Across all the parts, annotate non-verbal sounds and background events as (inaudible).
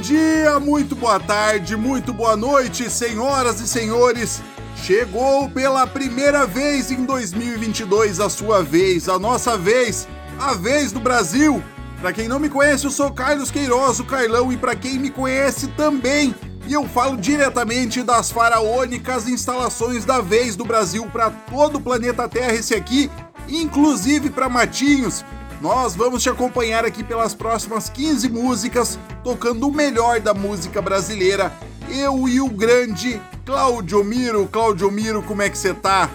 dia, muito boa tarde, muito boa noite, senhoras e senhores. Chegou pela primeira vez em 2022 a sua vez, a nossa vez, a vez do Brasil. Para quem não me conhece, eu sou Carlos Queiroz, o Carlão, e para quem me conhece também, e eu falo diretamente das faraônicas instalações da vez do Brasil para todo o planeta Terra, esse aqui, inclusive para Matinhos. Nós vamos te acompanhar aqui pelas próximas 15 músicas, tocando o melhor da música brasileira. Eu e o grande Claudio Miro. Claudio Miro, como é que você tá?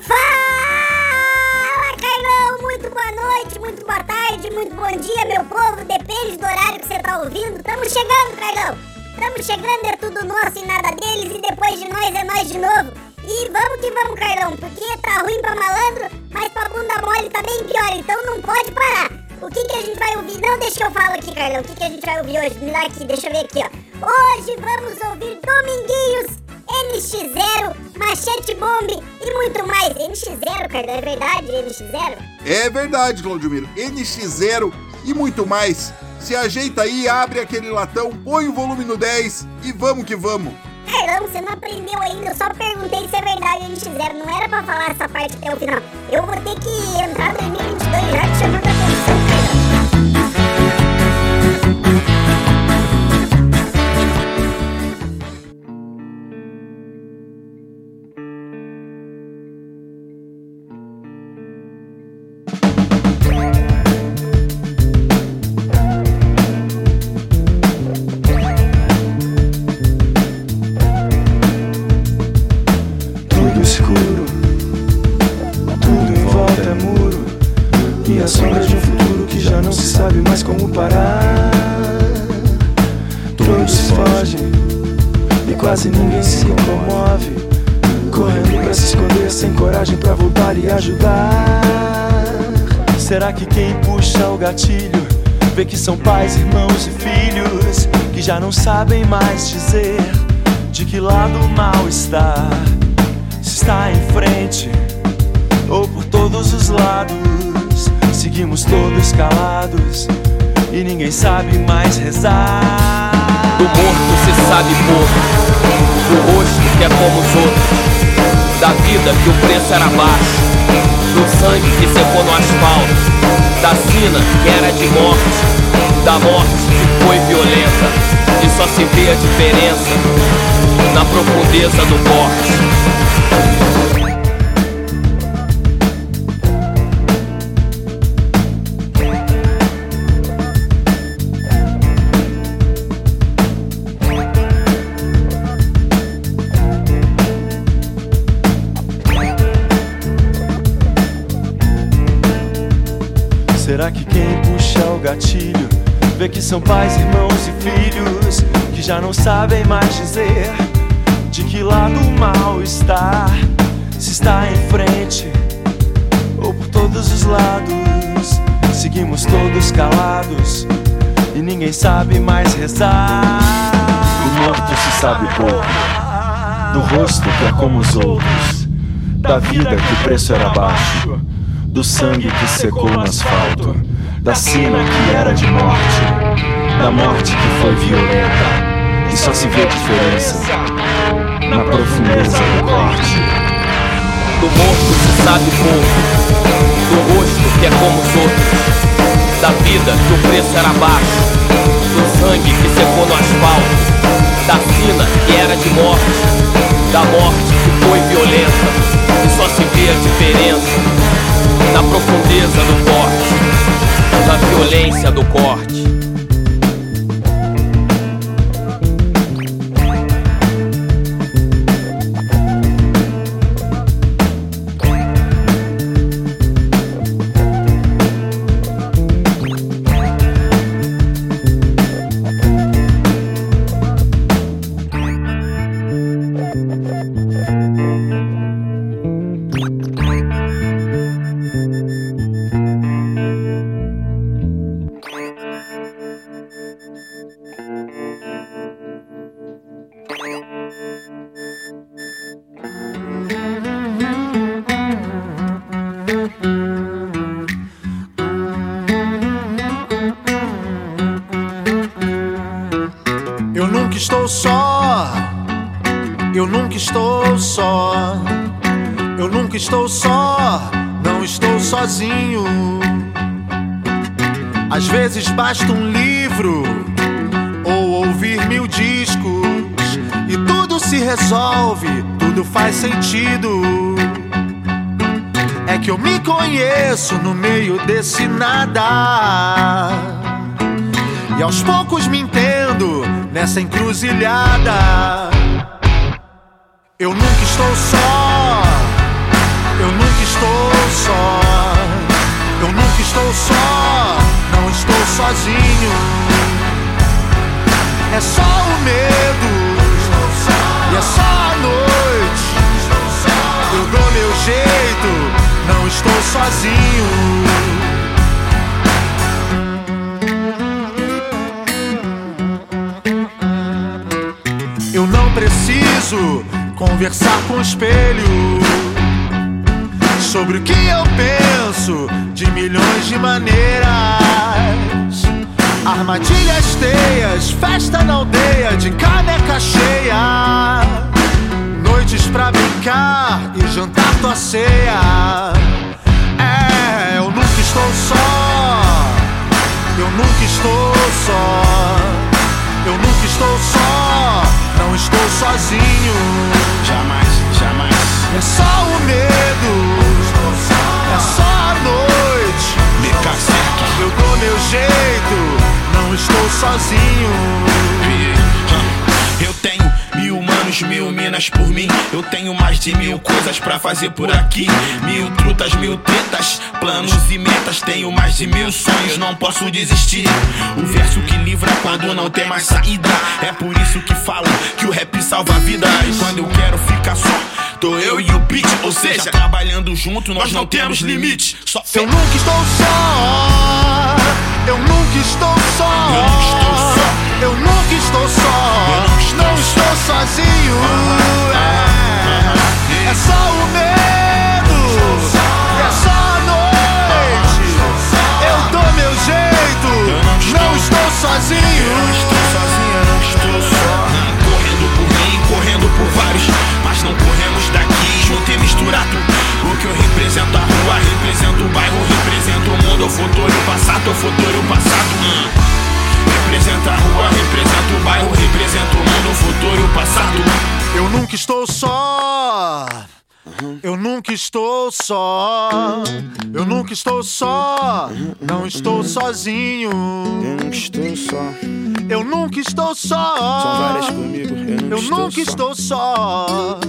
Fala, Carlão! Muito boa noite, muito boa tarde, muito bom dia, meu povo. Depende do horário que você tá ouvindo. Tamo chegando, Carlão! Tamo chegando, é tudo nosso e nada deles, e depois de nós é nós de novo. E vamos que vamos, Carlão, porque tá ruim pra malandro, mas pra bunda mole tá bem pior, então não pode parar. O que que a gente vai ouvir? Não, deixa eu falar aqui, Carlão. O que que a gente vai ouvir hoje? Me dá aqui, deixa eu ver aqui, ó. Hoje vamos ouvir Dominguinhos, NX0, Machete Bomb e muito mais. NX0, Carlão, é verdade, NX0? É verdade, Claudio Miro. NX0 e muito mais. Se ajeita aí, abre aquele latão, põe o volume no 10 e vamos que vamos. Carlão, você não aprendeu ainda, eu só perguntei se é verdade NX0, não era pra falar essa parte até o final. Eu vou ter que entrar em 2022 já te chamando como parar. Todos fogem e quase ninguém se comove. Correndo pra se esconder sem coragem pra voltar e ajudar. Será que quem puxa o gatilho Vê que são pais, irmãos e filhos Que já não sabem mais dizer De que lado o mal está? Se está em frente ou por todos os lados. Seguimos todos calados e ninguém sabe mais rezar. Do morto se sabe pouco, do rosto que é como os outros, da vida que o preço era baixo, do sangue que secou no asfalto, da sina que era de morte, da morte que foi violenta, e só se vê a diferença na profundeza do corte. Que são pais, irmãos e filhos que já não sabem mais dizer de que lado o mal está? Se está em frente ou por todos os lados, seguimos todos calados e ninguém sabe mais rezar. Do morto se sabe pouco, do rosto que é como os outros, da vida que o preço era baixo, do sangue que secou no asfalto, da sina que era de morte, da morte que foi violenta, e só se vê diferença na profundeza do corte. Do morto se sabe pouco, do rosto que é como os outros, da vida que o preço era baixo, do sangue que secou no asfalto, da sina que era de morte, da morte que foi violenta, e só se vê a diferença na profundeza do corte, na violência do corte. Basta um livro ou ouvir mil discos e tudo se resolve, tudo faz sentido. É que eu me conheço no meio desse nada. E aos poucos me entendo nessa encruzilhada. Eu nunca estou só. Sozinho. É só o medo. E é só a noite. Eu dou meu jeito. Não estou sozinho. Eu não preciso conversar com o espelho sobre o que eu penso de milhões de maneiras. Armadilhas, teias, festa na aldeia de caneca cheia. Noites pra brincar e jantar tua ceia. É, eu nunca estou só. Eu nunca estou só. Eu nunca estou só. Não estou sozinho. Jamais, jamais. É só o medo. É só a noite. Me cacique. Eu dou meu jeito. Não estou sozinho. Eu tenho mil manos, mil minas por mim. Eu tenho mais de mil coisas pra fazer por aqui. Mil trutas, mil tetas, planos e metas. Tenho mais de mil sonhos, não posso desistir. O verso que livra quando não tem mais saída. É por isso que falam que o rap salva vidas. Quando eu quero ficar só, tô eu e o beat. Ou seja, trabalhando junto, nós não temos limite. Só. Eu nunca estou só. Eu nunca estou só. Eu nunca estou só. Não estou sozinho. É, é só o medo. É só a noite. Eu dou meu jeito. Não Não não estou sozinho, O que eu represento a rua, represento o bairro, represento o mundo, o futuro, o passado, o futuro, o passado. Hum. Representa a rua, representa o bairro, representa o mundo, o futuro, o passado. Eu nunca estou só. Eu nunca estou só. Eu nunca estou só. Não estou sozinho. Eu nunca estou só. Eu nunca estou só. São várias comigo, eu nunca estou só.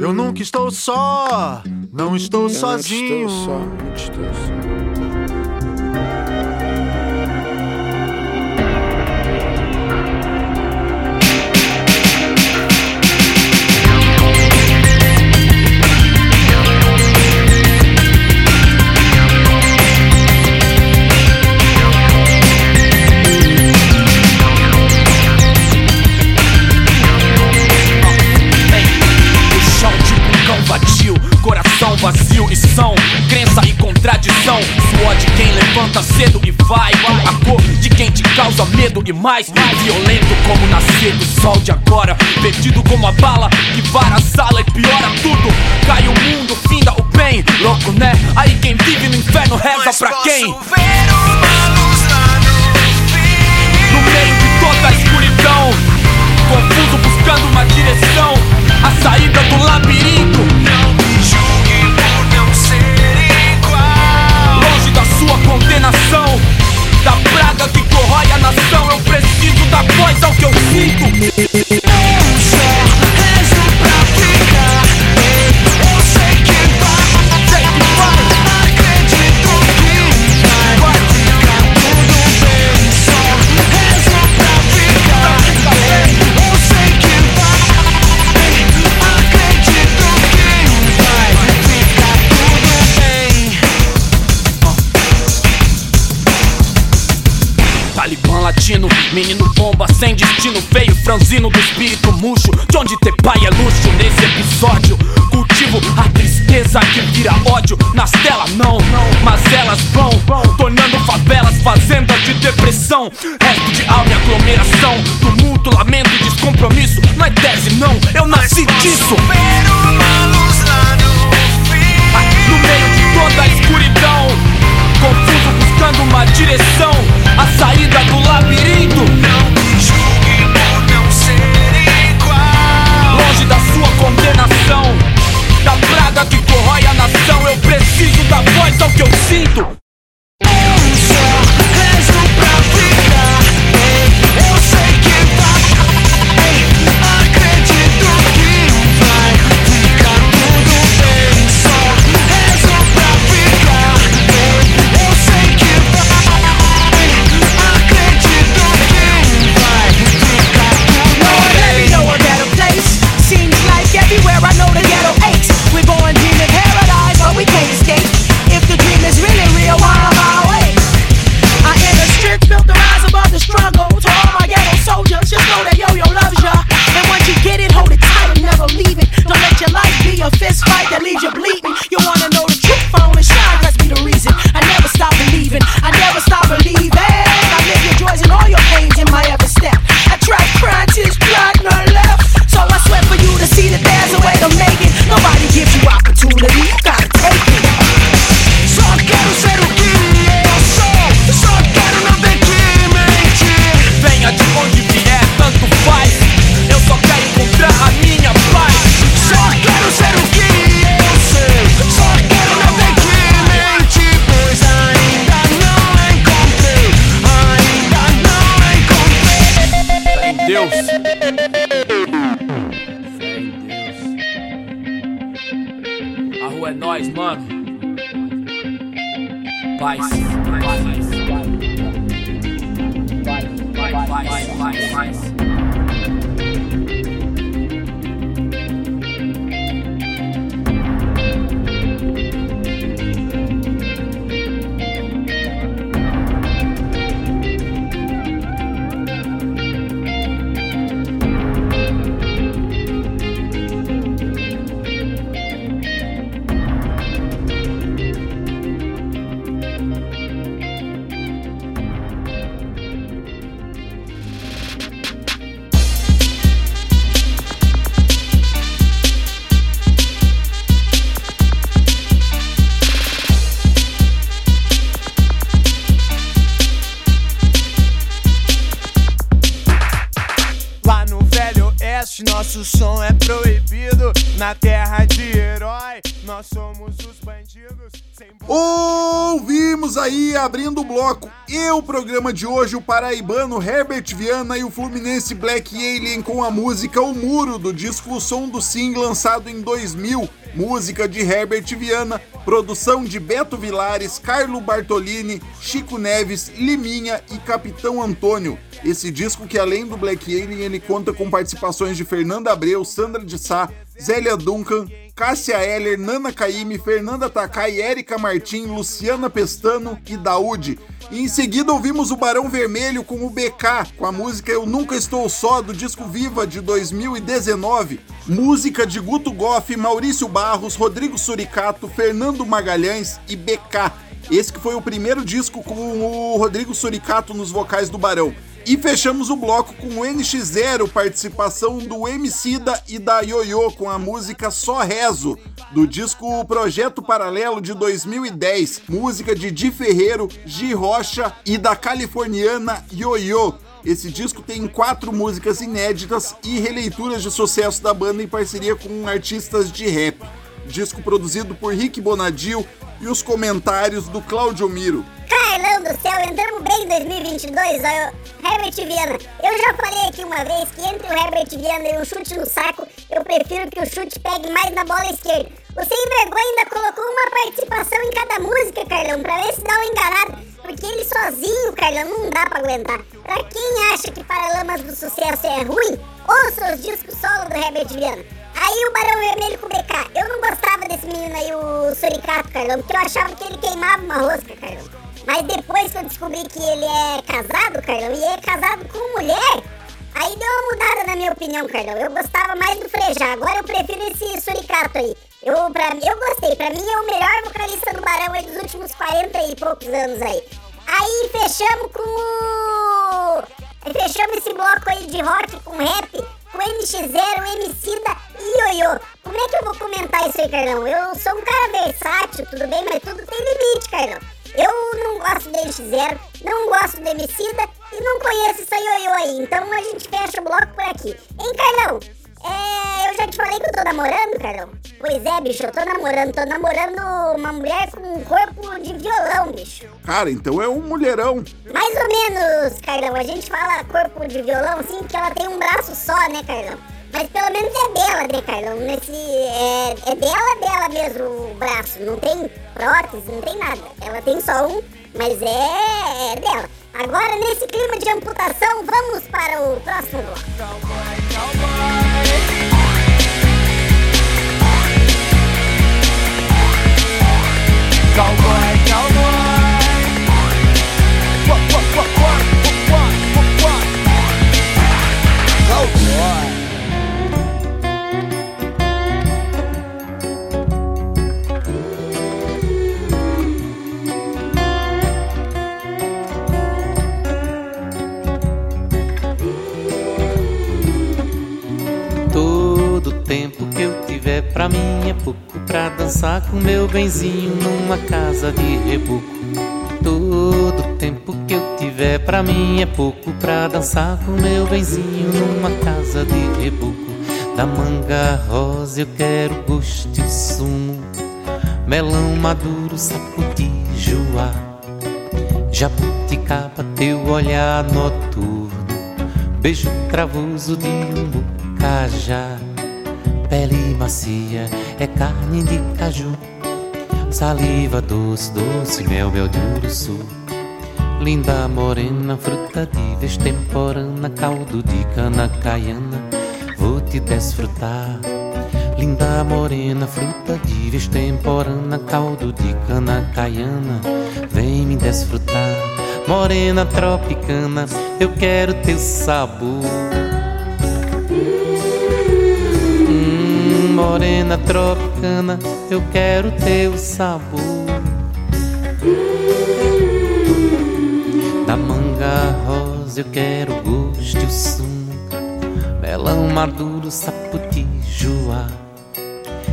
Eu nunca estou só. Não estou sozinho. Não estou só, não estou só. Coração vazio e são crença e contradição. Suor de quem levanta cedo e vai, a cor de quem te causa medo e mais. Violento como nascer do sol de agora, perdido como a bala que vara a sala e piora tudo. Cai o mundo, finda o bem, louco né? Aí quem vive no inferno reza pra quem? No meio de toda a escuridão Confuso buscando uma direção A saída do labirinto Não condenação. Da praga que corrói a nação Eu preciso da voz ao que eu sinto franzino do espírito murcho. De onde ter pai é luxo nesse episódio. Cultivo a tristeza que vira ódio. Nas telas não, mas elas vão tornando favelas, fazenda de depressão. Rua é nós, mano. Paz. Paz. Paz. Paz. Paz. Paz. Abrindo o bloco, e o programa de hoje, o paraibano Herbert Viana e o fluminense Black Alien com a música O Muro, do disco O Som do Sim, lançado em 2000. Música de Herbert Viana, produção de Beto Vilares, Carlo Bartolini, Chico Neves, Liminha e Capitão Antônio. Esse disco que além do Black Alien, ele conta com participações de Fernanda Abreu, Sandra de Sá, Zélia Duncan, Cássia Heller, Nana Caymmi, Fernanda Takai, Érica Martim, Luciana Pestano e Daúde. E em seguida ouvimos o Barão Vermelho com o BK, com a música Eu Nunca Estou Só, do disco Viva de 2019. Música de Guto Goff, Maurício Barros, Rodrigo Suricato, Fernando Magalhães e BK. Esse que foi o primeiro disco com o Rodrigo Suricato nos vocais do Barão. E fechamos o bloco com o NX0, participação do Emicida e da Yoyo com a música Só Rezo, do disco Projeto Paralelo de 2010, música de Di Ferreiro, Gi Rocha e da californiana Yoyo. Esse disco tem quatro músicas inéditas e releituras de sucesso da banda em parceria com artistas de rap. Disco produzido por Rick Bonadio e os comentários do Claudio Miro. Carlão do céu, entramos bem em 2022, ó, Herbert Viana. Eu já falei aqui uma vez que entre o Herbert Viana e um chute no saco, eu prefiro que o chute pegue mais na bola esquerda. O Sem Vergonha ainda colocou uma participação em cada música, Carlão, pra ver se dá uma enganada. Porque ele sozinho, Carlão, não dá pra aguentar. Pra quem acha que Paralamas do Sucesso é ruim, ouça os discos solo do Herbert Viana. Aí o Barão Vermelho com o BK. Eu não gostava desse menino aí, o Suricato, Carlão, porque eu achava que ele queimava uma rosca, Carlão. Mas depois que eu descobri que ele é casado, Carlão, e é casado com mulher, aí deu uma mudada na minha opinião, Carlão. Eu gostava mais do Frejá, agora eu prefiro esse suricato aí. Eu, pra, eu gostei, pra mim é o melhor vocalista do Barão aí dos últimos 40 e poucos anos aí. Aí fechamos com. Fechamos esse bloco aí de rock com rap com NX0, Emicida e Ioiô. Como é que eu vou comentar isso aí, Carlão? Eu sou um cara versátil, tudo bem, mas tudo tem limite, Carlão. Eu não gosto do NX0, não gosto do Emicida e não conheço essa Ioiô aí. Então a gente fecha o bloco por aqui. Hein, Carlão? É, eu já te falei que eu tô namorando, Carlão. Pois é, bicho, eu tô namorando. Tô namorando uma mulher com um corpo de violão, bicho. Cara, então é um mulherão. Mais ou menos, Carlão. A gente fala corpo de violão, assim, porque ela tem um braço só, né, Carlão? Mas pelo menos é dela, né, Carlão? Nesse, é, é dela, dela mesmo o braço. Não tem prótese, não tem nada. Ela tem só um, mas é, é dela. Agora, nesse clima de amputação, vamos para o próximo bloco. Cowboy, cowboy. Tempo que eu tiver pra mim é pouco pra dançar com meu benzinho numa casa de reboco. Todo tempo que eu tiver pra mim é pouco pra dançar com meu benzinho numa casa de reboco. Da manga rosa eu quero gosto e sumo, melão maduro, sapo de joá, jabuticaba, teu olhar noturno, beijo cravoso de um cajá, pele macia é carne de caju, saliva doce, doce, mel, mel de uruçu. Linda morena, fruta de vez caldo de cana caiana, vou te desfrutar. Linda morena, fruta de vez caldo de cana caiana, vem me desfrutar. Morena tropicana, eu quero teu sabor. Morena tropicana, eu quero teu sabor. Da manga rosa eu quero gosto e o sumo, melão maduro, saputi, joá,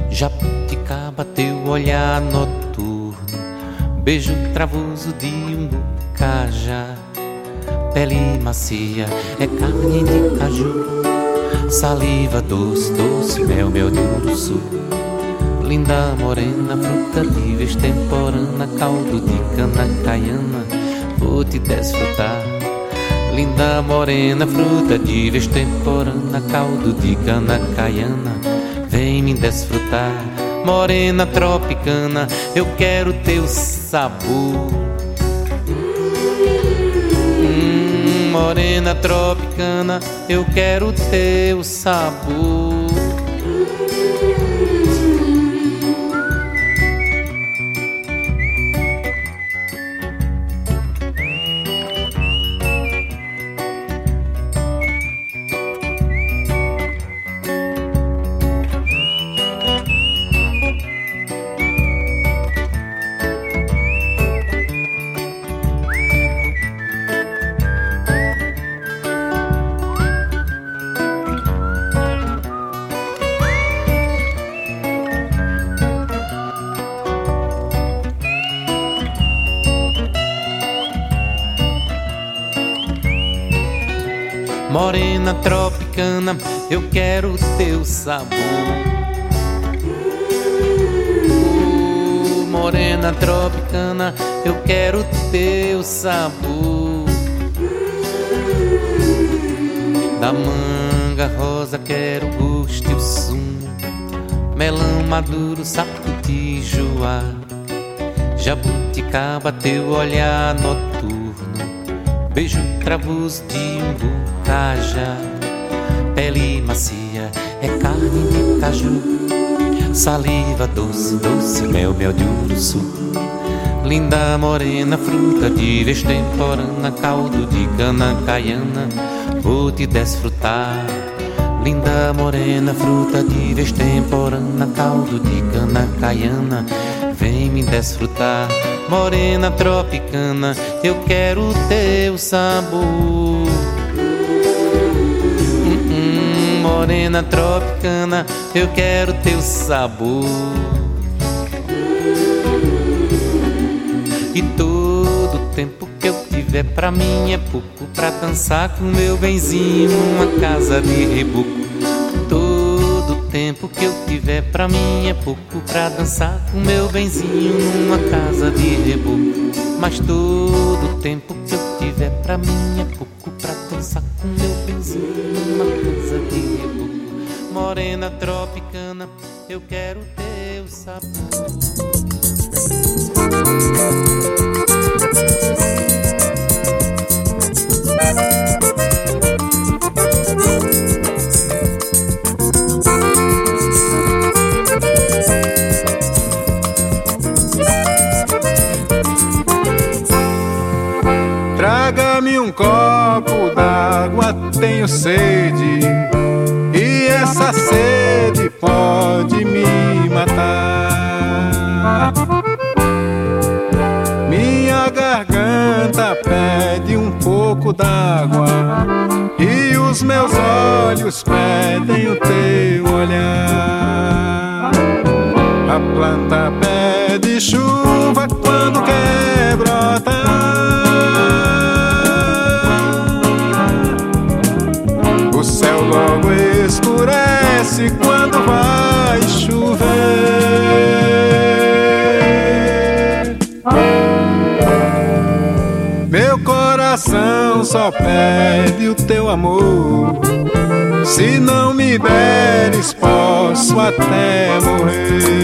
jabuticaba, teu olhar noturno, beijo travoso de um cajá, pele macia é carne de caju. Saliva doce, doce, mel, mel de uruçu Linda morena, fruta de vez temporana Caldo de cana caiana, vou te desfrutar. Linda morena, fruta de vez temporana Caldo de cana caiana, vem me desfrutar. Morena tropicana, eu quero teu sabor morena tropicana, eu quero teu sabor. Eu quero teu sabor. Morena tropicana, eu quero teu sabor. Da manga rosa quero o gosto e o sumo, melão maduro, sapo de joá, jabuticaba, teu olhar noturno, beijo travoso de umbu cajá, pele macia é carne de caju, saliva doce, doce, mel, mel de uruçu. Linda morena, fruta de vez temporana, caldo de cana caiana, vou te desfrutar. Linda morena, fruta de vez temporana, caldo de cana caiana, vem me desfrutar. Morena tropicana, eu quero teu sabor. Morena tropicana, eu quero teu sabor. E todo tempo que eu tiver pra mim é pouco pra dançar com meu benzinho numa casa de reboco. Todo tempo que eu tiver pra mim é pouco pra dançar com meu benzinho numa casa de reboco. Mas todo tempo que eu tiver pra mim é pouco pra dançar com meu benzinho numa casa de reboco. Morena tropicana, eu quero teu sabor. Tenho sede. E essa sede pode me matar. Minha garganta pede um pouco d'água. E os meus olhos pedem o teu olhar. A planta pede chuva escurece quando vai chover. Meu coração só pede o teu amor. Se não me deres, posso até morrer.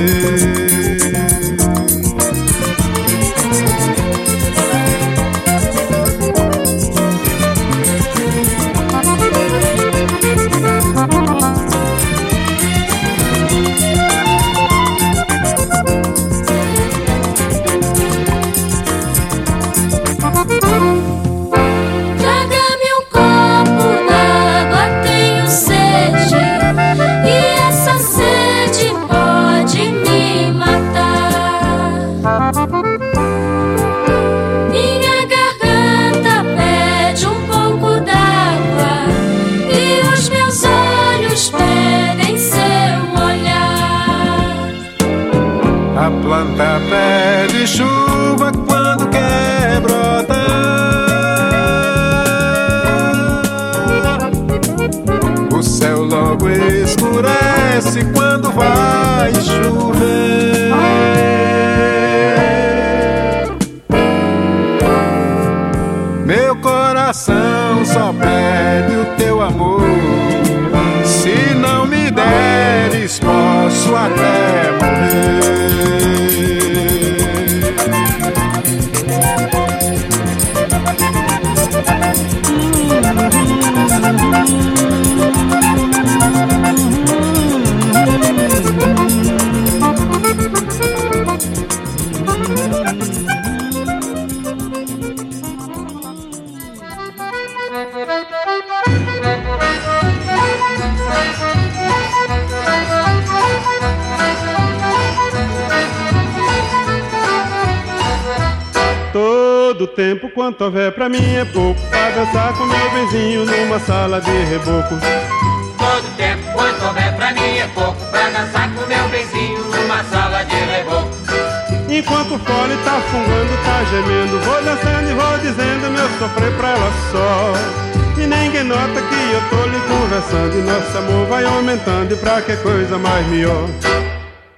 Pra que coisa mais melhor.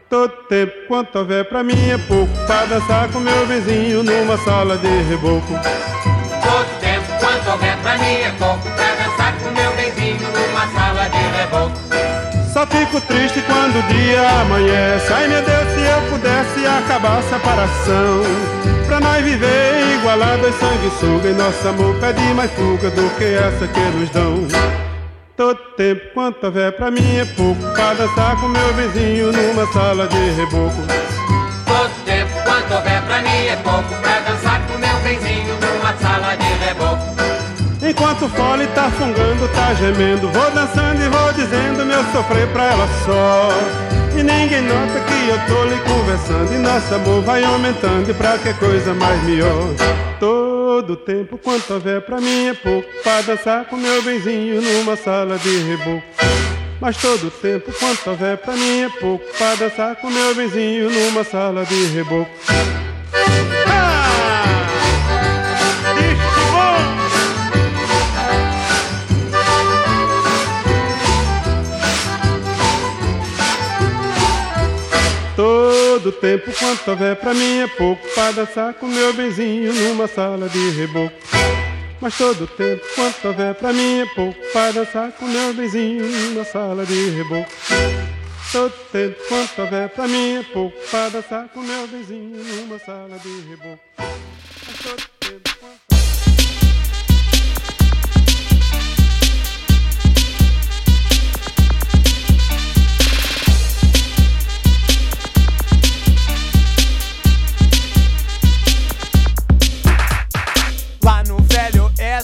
Todo tempo quanto houver pra mim é pouco Pra dançar com meu vizinho numa sala de reboco. Todo tempo quanto houver pra mim é pouco Pra dançar com meu benzinho numa sala de reboco. Só fico triste quando o dia amanhece. Ai meu Deus, se eu pudesse acabar a separação. Pra nós viver igualados, sanguessuga E nosso amor pede mais fuga do que essa que nos dão Todo tempo, quanto houver pra mim é pouco. Pra dançar com meu vizinho numa sala de reboco. Todo tempo, quanto houver pra mim é pouco. Pra dançar com meu vizinho numa sala de reboco. Enquanto o fole tá fungando, tá gemendo. Vou dançando e vou dizendo meu sofrer pra ela só. E ninguém nota que eu tô lhe conversando. E nosso amor vai aumentando. E pra que coisa mais melhor? Todo tempo quanto houver pra mim é pouco. Pra dançar com meu benzinho numa sala de reboco. Mas todo tempo quanto houver pra mim é pouco. Pra dançar com meu benzinho numa sala de reboco Todo tempo. Quanto houver pra mim é pouco Pra dançar com meu benzinho numa sala de reboco. Mas todo tempo quanto houver pra mim é pouco Pra dançar com meu benzinho numa sala de reboco. Todo tempo quanto houver pra mim é pouco Pra dançar com meu benzinho numa sala de reboco. Mas todo tempo quanto...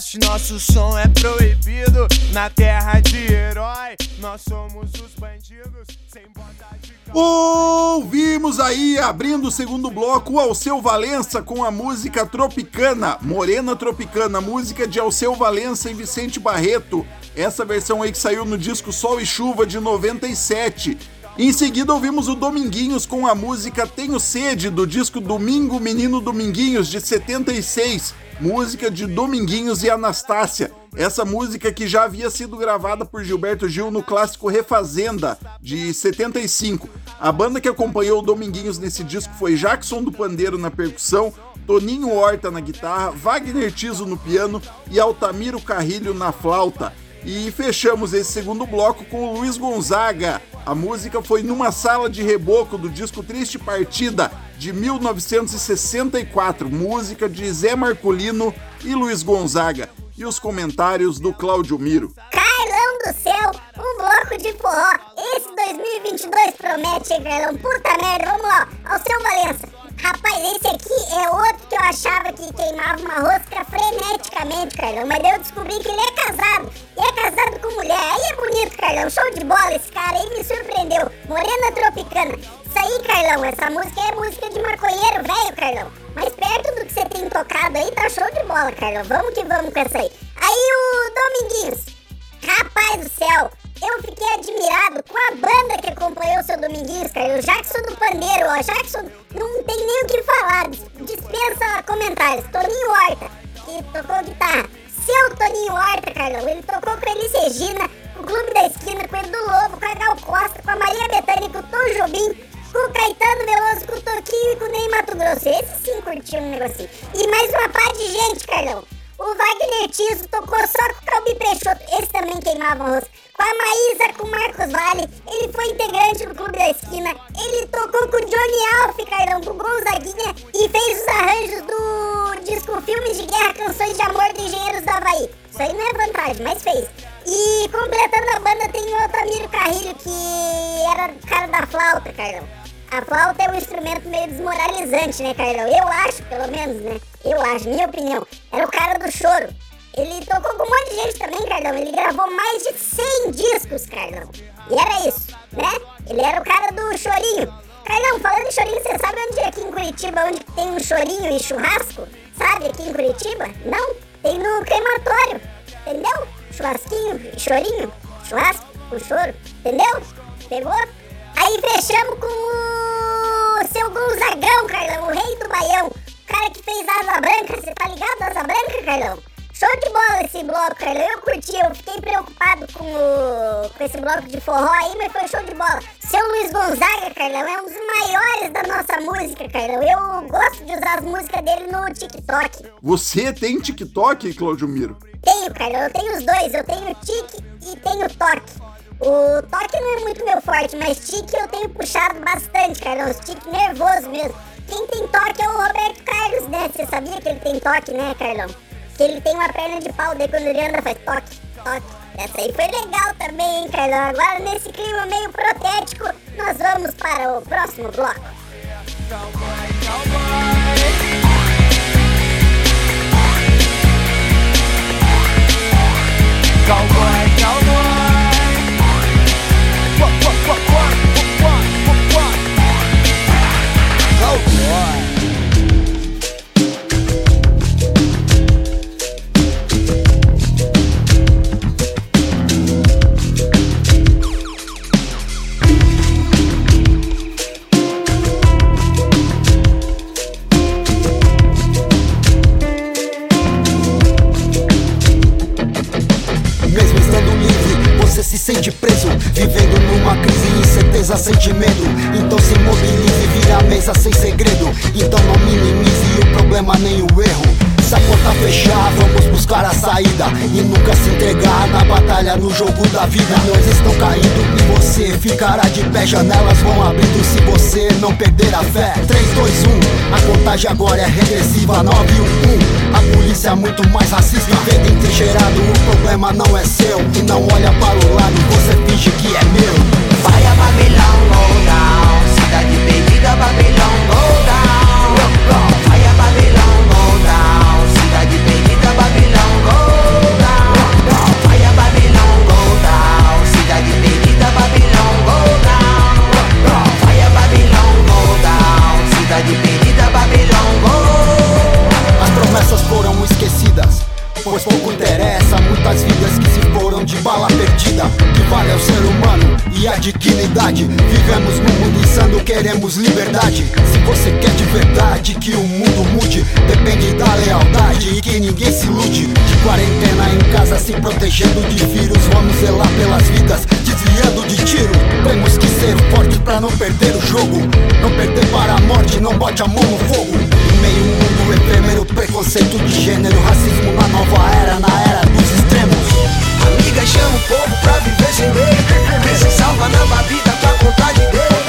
oeste, nosso som é proibido. Na terra de herói, nós somos os bandidos. Sem bota de Ouvimos aí, abrindo o segundo bloco, o Alceu Valença com a música Tropicana, Morena Tropicana, música de Alceu Valença e Vicente Barreto. Essa versão aí que saiu no disco Sol e Chuva de 97. Em seguida ouvimos o Dominguinhos com a música Tenho Sede do disco Domingo Menino Dominguinhos de 76, música de Dominguinhos e Anastácia. Essa música que já havia sido gravada por Gilberto Gil no clássico Refazenda de 75. A banda que acompanhou o Dominguinhos nesse disco foi Jackson do Pandeiro na percussão, Toninho Horta na guitarra, Wagner Tiso no piano e Altamiro Carrilho na flauta. E fechamos esse segundo bloco com o Luiz Gonzaga. A música foi numa sala de reboco do disco Triste Partida de 1964, música de Zé Marcolino e Luiz Gonzaga. E os comentários do Cláudio Miro. Carlão do céu, um bloco de forró. Esse 2022 promete, hein, Carlão? Puta merda, vamos lá. Ao seu Valença. Rapaz, esse aqui é outro que eu achava que queimava uma rosca freneticamente, Carlão. Mas eu descobri que ele é casado. E é casado com mulher. Aí é bonito, Carlão. Show de bola esse cara aí me surpreendeu. Morena Tropicana. Isso aí, Carlão, essa música é música de maconheiro velho, Carlão. Mas perto do que você tem tocado aí, tá show de bola, Carlão. Vamos que vamos com essa aí. Aí o Dominguinhos. Rapaz do céu, eu fiquei admirado com a banda que acompanhou o seu Dominguinhos, cara. O Jackson do Pandeiro, ó. Jackson não tem nem o que falar. Dispensa comentários. Toninho Horta, que tocou guitarra. Seu Toninho Horta, Carlão. Ele tocou com a Elis Regina, o Clube da Esquina, com o Edu Lobo, com a Gal Costa, com a Maria Bethânia, com o Tom Jobim, com o Caetano Veloso, com o Toquinho e com o Ney Mato Grosso. Esse sim curtiu um negocinho. E mais uma par de gente, Carlão. O Wagner Tiso tocou só com o Calbi Peixoto, esse também queimava rosto. Com a Maísa, com o Marcos Vale, ele foi integrante do Clube da Esquina. Ele tocou com o Johnny Alf, Carlão, com o Gonzaguinha e fez os arranjos do disco Filmes de Guerra, Canções de Amor do Engenheiros do Havaí. Isso aí não é vantagem, mas fez. E completando a banda tem o Altamiro Carrilho, que era o cara da flauta, Carlão. A flauta é um instrumento meio desmoralizante, né, Carlão? Eu acho, pelo menos, né? Eu acho, minha opinião. Era o cara do choro. Ele tocou com um monte de gente também, Carlão. Ele gravou mais de 100 discos, Carlão. E era isso, né? Ele era o cara do chorinho. Carlão, falando em chorinho, você sabe onde é aqui em Curitiba, onde tem um chorinho e churrasco? Sabe, aqui em Curitiba? Não? Tem no crematório, entendeu? Churrasquinho chorinho, churrasco, o choro, entendeu? Pegou? Aí fechamos com o seu Gonzagão, Carlão, o rei do Baião. O cara que fez Asa Branca, você tá ligado? Asa Branca, Carlão? Show de bola esse bloco, Carlão. Eu curti, eu fiquei preocupado com, o, com esse bloco de forró aí, mas foi show de bola. Seu Luiz Gonzaga, Carlão, é um dos maiores da nossa música, Carlão. Eu gosto de usar as músicas dele no TikTok. Você tem TikTok, Cláudio Miro? Tenho, Carlão, eu tenho os dois. Eu tenho tique e tenho toque. O toque não é muito meu forte, mas tique eu tenho puxado bastante, Carlão. Tique nervoso mesmo. Quem tem toque é o Roberto Carlos, né? Você sabia que ele tem toque, né, Carlão? Que ele tem uma perna de pau, daí quando ele anda faz toque, toque. Essa aí foi legal também, hein, Carlão? Agora, nesse clima meio protético, nós vamos para o próximo bloco. causa Fuck, fuck, fuck, fuck, fuck, fuck. Oh. Da vida Nós estão caindo e você. Ficará de pé Janelas vão abrindo se você não perder a fé. 3, 2, 1, a contagem agora é regressiva. 9, 1, 1 A polícia é muito mais racista. Vendo entrincheirado, o problema não é seu. E não olha para o lado, você finge que é meu. Vai a Babilão, go down. Cidade perdida, Babilão, muitas vidas que se foram de bala perdida. Que vale ao ser humano e a dignidade. Vivemos num mundo insano, queremos liberdade. Se você quer de verdade que o mundo mude Depende da lealdade e que ninguém se ilude. De quarentena em casa se protegendo de vírus Vamos zelar pelas vidas, desviando de tiro. Temos que ser fortes pra não perder o jogo. Não perder para a morte, não bote a mão no fogo meio mundo efêmero, preconceito de gênero Racismo na nova era, na era dos extremos. Amiga, chama o povo pra viver sem medo Vê se salva na babita pra contar de Deus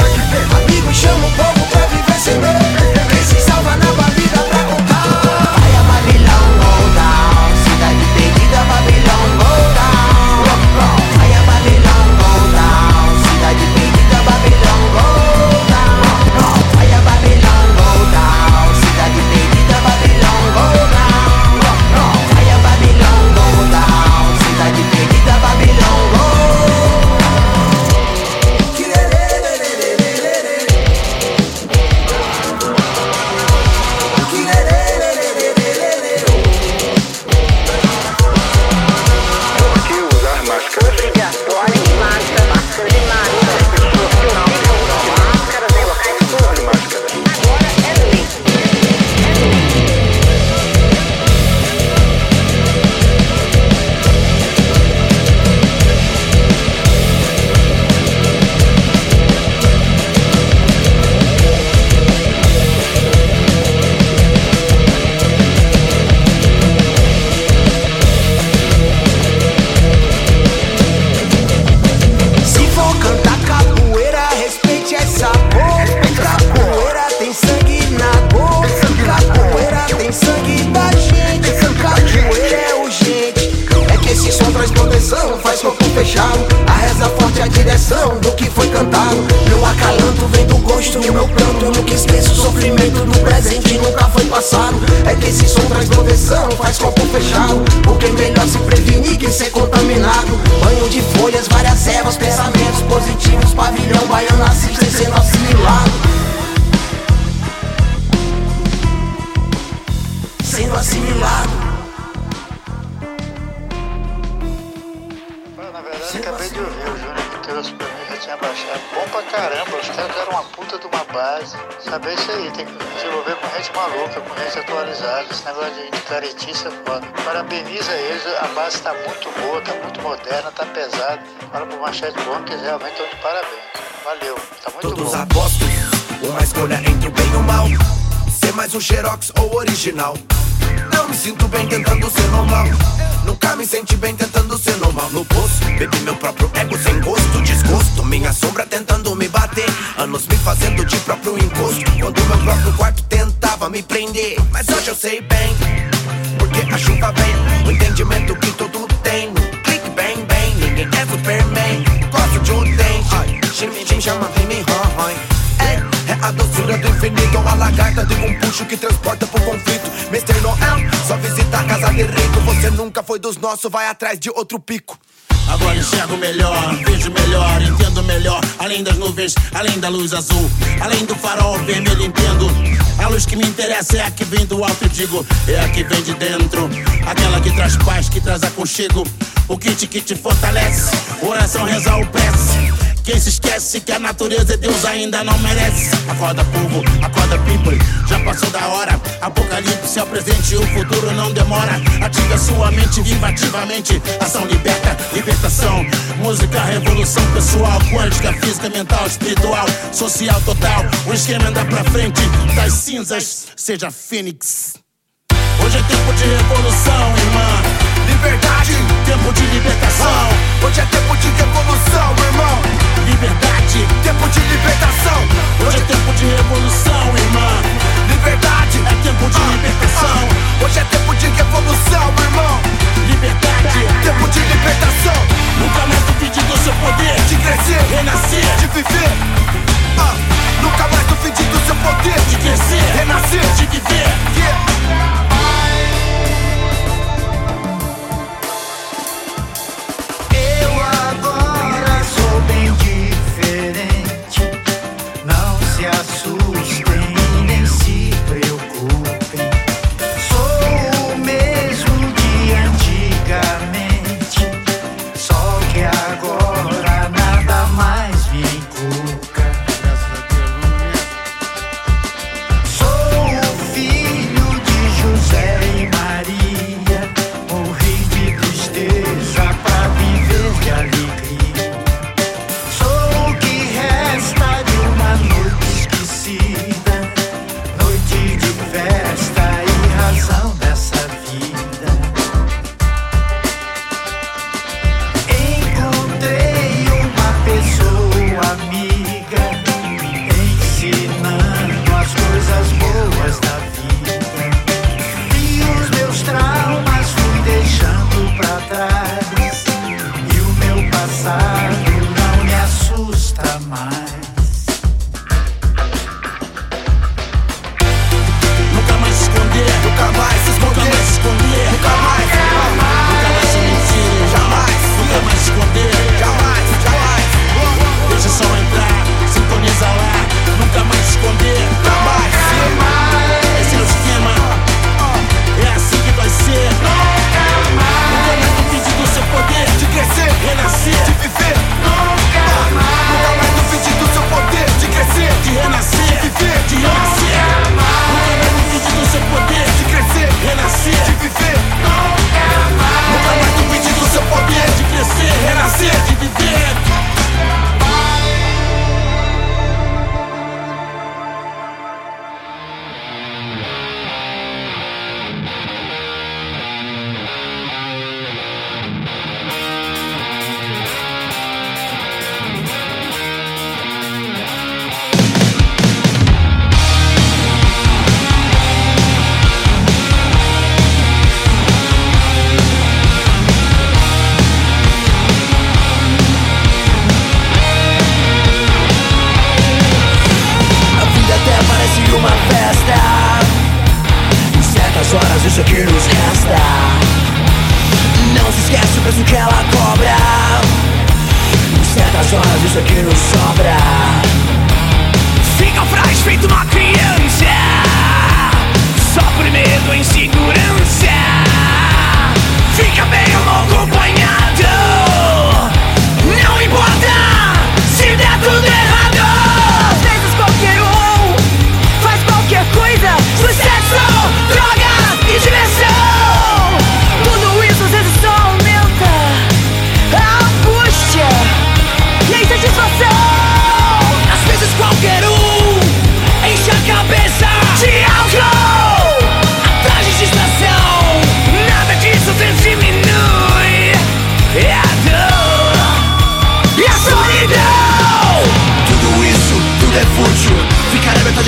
original. Não me sinto bem tentando ser normal. Nunca me senti bem tentando ser normal. No poço, bebi meu próprio ego sem gosto, desgosto. Minha sombra tentando me bater. Anos me fazendo de próprio encosto. Quando meu próprio quarto tentava me prender. Mas hoje eu sei bem, porque a chuva vem. O entendimento que tudo tem. Clique bem, bem. Ninguém é Superman. Gosto de um dente. Shimmy, shim, chama, hon, hon. É, é a doçura do infinito A lagarta de um puxo que transporta pro conflito Mr. Noel, só visita a casa de rico Você nunca foi dos nossos, vai atrás de outro pico Agora enxergo melhor, vejo melhor, entendo melhor. Além das nuvens, além da luz azul, além do farol vermelho, entendo. A luz que me interessa é a que vem do alto, eu digo, é a que vem de dentro. Aquela que traz paz, que traz aconchego. O kit que te fortalece, oração, reza ou prece. Quem se esquece que a natureza e Deus ainda não merece. Acorda, povo, acorda, people. Já passou da hora. Apocalipse é o presente, o futuro não demora. Ativa sua mente, viva ativamente. Ação liberta, libertação. Música, revolução pessoal, quântica, física, mental, espiritual, social, total. O esquema anda pra frente das cinzas, seja fênix. Hoje é tempo de revolução, irmã. Liberdade, tempo de libertação. Hoje é tempo de revolução, irmão liberdade, tempo de libertação. Hoje é tempo de revolução, irmão. Liberdade é tempo de libertação. Hoje é tempo de revolução, irmão. Liberdade, tempo de libertação. Nunca mais duvide do seu poder de crescer, renascer, de viver. Ah, nunca mais duvide do seu poder de crescer, renascer, de viver. Yeah.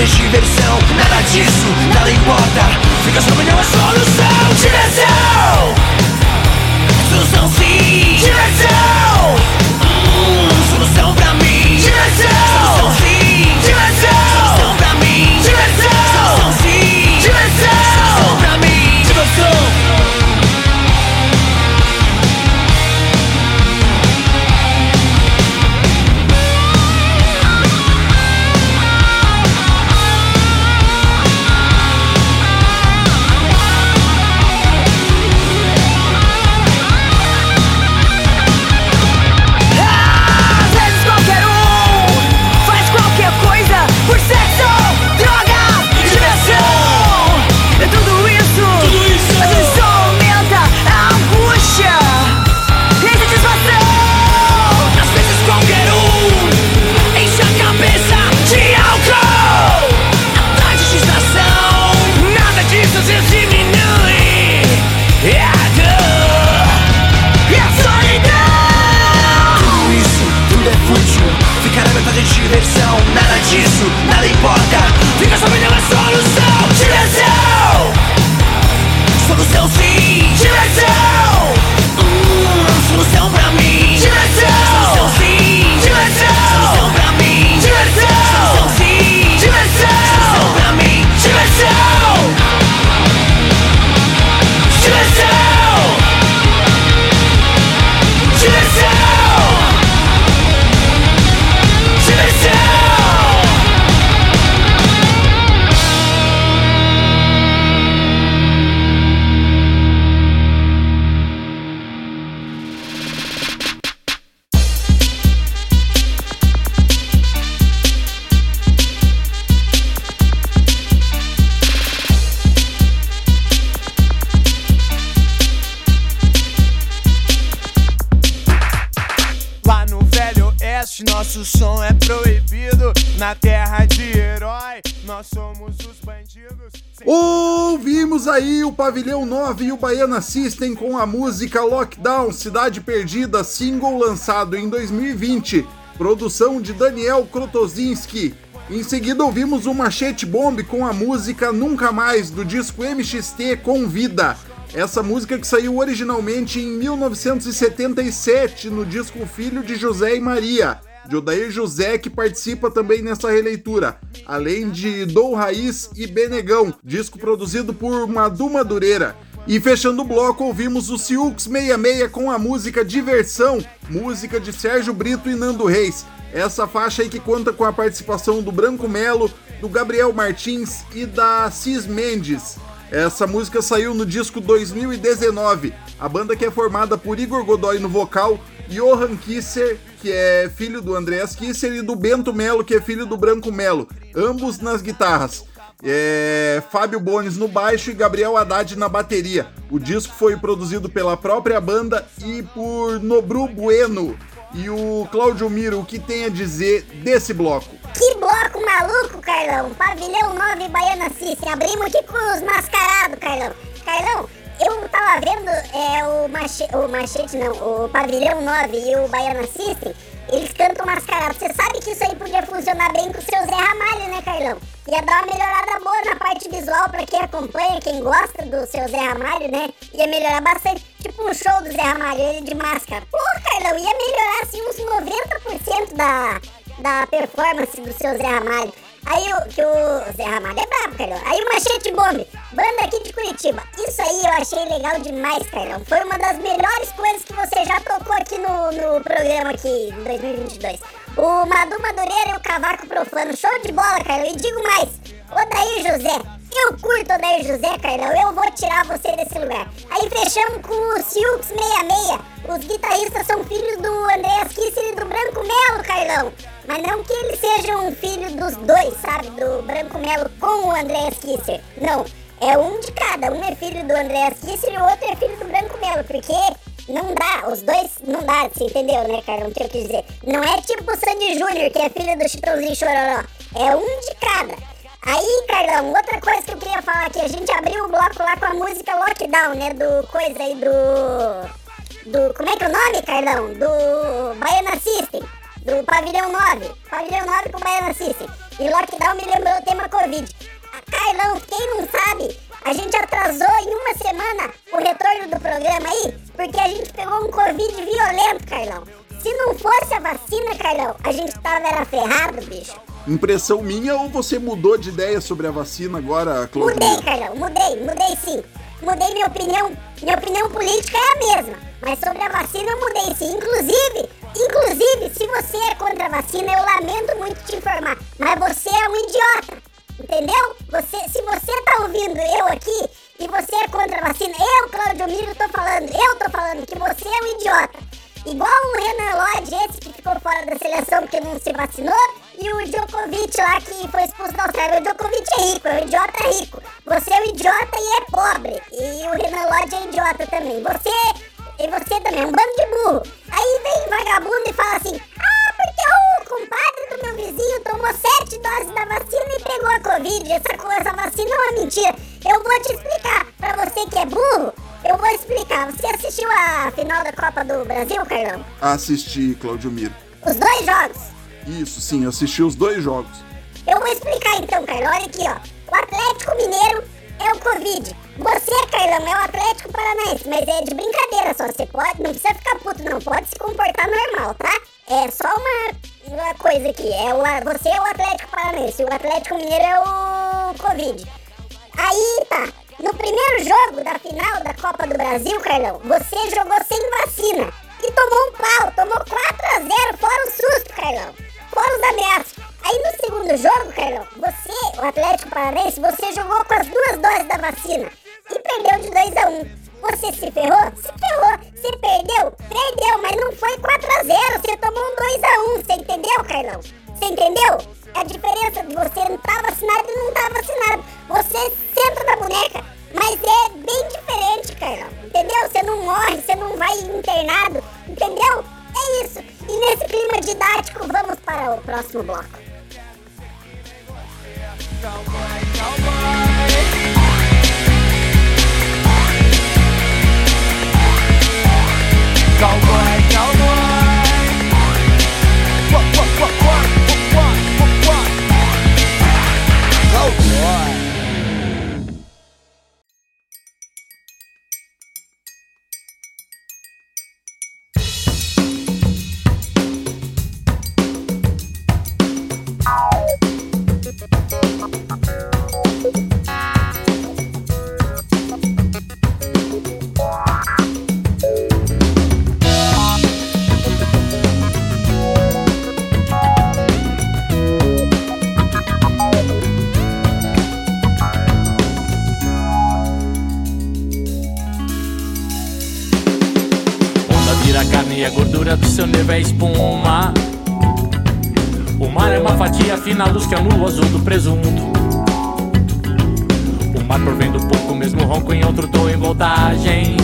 diversão Nada disso, nada importa. Fica sua opinião, a solução Diversão. Solução sim. Pavilhão 9 e o Baiana System com a música Lockdown, Cidade Perdida, single lançado em 2020, produção de Daniel Krotozinski. Em seguida ouvimos o Machete Bomb com a música Nunca Mais, do disco MXT Convida. Essa música que saiu originalmente em 1977 no disco Filho de José e Maria, de José, que participa também nessa releitura, além de Dou Raiz e Benegão, disco produzido por Madu Madureira. E fechando o bloco, ouvimos o Siux 66 com a música Diversão, música de Sérgio Brito e Nando Reis. Essa faixa aí que conta com a participação do Branco Melo, do Gabriel Martins e da Cis Mendes. Essa música saiu no disco 2019. A banda que é formada por Igor Godoy no vocal, Johan Kisser, que é filho do Andreas Kisser, e do Bento Melo, que é filho do Branco Melo, ambos nas guitarras. É, Fábio Bones no baixo e Gabriel Haddad na bateria. O disco foi produzido pela própria banda e por Nobru Bueno. E o Cláudio Miro, o que tem a dizer desse bloco? Que bloco maluco, Carlão! Pavilhão 9 Baiana System. Abrimos com os mascarados, Carlão. Carlão, eu tava vendo é, o, mache, o Machete, não, o Pavilhão 9 e o Baiana System. Eles cantam mascarado. Você sabe que isso aí podia funcionar bem com o seu Zé Ramalho, né, Carlão? Ia dar uma melhorada boa na parte visual pra quem acompanha, quem gosta do seu Zé Ramalho, né? Ia melhorar bastante. Tipo um show do Zé Ramalho, ele de máscara. Pô, Carlão, ia melhorar assim uns 90% da, da performance do seu Zé Ramalho. Aí o, que o Zé Ramalho é brabo, Carlão. Aí o Machete Bomb, banda aqui de Curitiba. Isso aí eu achei legal demais, Carlão. Foi uma das melhores coisas que você já tocou aqui no, no programa aqui em 2022. O Madu Madureira e o Cavaco Profano. Show de bola, Carlão. E digo mais, Odair José. Eu curto Odair José, Carlão. Eu vou tirar você desse lugar. Aí fechamos com o Silks 66. Os guitarristas são filhos do Andreas Kisser e do Branco Melo, Carlão. Mas não que eles sejam filho dos dois, sabe? Do Branco Melo com o Andreas Kisser. Não. É um de cada. Um é filho do Andreas Kisser e o outro é filho do Branco Melo. Porque não dá, os dois não dá, você entendeu, né, Carlão? O que eu dizer? Não é tipo o Sandy Júnior, que é filho do Chitãozinho Chororó. É um de cada. Aí, Carlão, outra coisa que eu queria falar aqui, a gente abriu o bloco lá com a música Lockdown, né? Do coisa aí do. Do. Como é que é o nome, Carlão? Do Baiana System. Do Pavilhão 9. Pavilhão 9 com Baiana System. E Lockdown me lembrou o tema Covid. Ah, Carlão, quem não sabe, a gente atrasou em uma semana o retorno do programa aí, porque a gente pegou um Covid violento, Carlão. Se não fosse a vacina, Carlão, a gente tava era ferrado, bicho. Impressão minha ou você mudou de ideia sobre a vacina agora, Claudio? Mudei, Carlão, mudei, mudei sim. Mudei minha opinião. Minha opinião política é a mesma. Mas sobre a vacina eu mudei sim. Inclusive, inclusive, se você é contra a vacina, eu lamento muito te informar. Mas você é um idiota. Entendeu? Você, se você tá ouvindo eu aqui e você é contra a vacina, eu, Claudio Miro, tô falando, eu tô falando que você é um idiota. Igual o Renan Lodge, esse que ficou fora da seleção porque não se vacinou, e o Djokovic lá que foi expulso da Austrália. O Djokovic é rico, é um idiota rico. Você é um idiota e é pobre. E o Renan Lodge é idiota também. Você e você também é um bando de burro. Aí vem vagabundo e fala assim: Ah, porque o compadre do meu vizinho tomou sete doses da vacina e pegou a Covid. Essa, co- essa vacina é uma mentira. Eu vou te explicar. Pra você que é burro, eu vou explicar. Você assistiu a final da Copa do Brasil, Carlão? Assisti, Claudio Miro. Os dois jogos. Isso, sim, assisti os dois jogos. Eu vou explicar então, Carlão. Olha aqui, ó. O Atlético Mineiro é o Covid. Você, Carlão, é o Atlético Paranaense, mas é de brincadeira só. Você pode, não precisa ficar puto, não. Pode se comportar normal, tá? É só uma, uma coisa aqui. É o, você é o Atlético Paranaense, o Atlético Mineiro é o Covid. Aí tá. No primeiro jogo da final da Copa do Brasil, Carlão, você jogou sem vacina e tomou um pau, tomou 4 a 0 fora o susto, Carlão. Fora os ameaços. Aí no segundo jogo, Carlão, você, o Atlético Paranaense, você jogou com as duas doses da vacina e perdeu de 2 a 1 um. Você se ferrou? Se ferrou. Você perdeu? Perdeu, mas não foi 4 a 0 Você tomou um 2 a 1 Você entendeu, Carlão? Você entendeu? A diferença de você não tá vacinado e não tá vacinado. Você senta na boneca. Mas é bem diferente, Carlão. Entendeu? Você não morre, você não vai internado. Entendeu? É isso. E nesse clima didático, próximo bloco. 走鬼，走鬼。Presunto. O mar provendo pouco, mesmo ronco em outro tom em voltagem.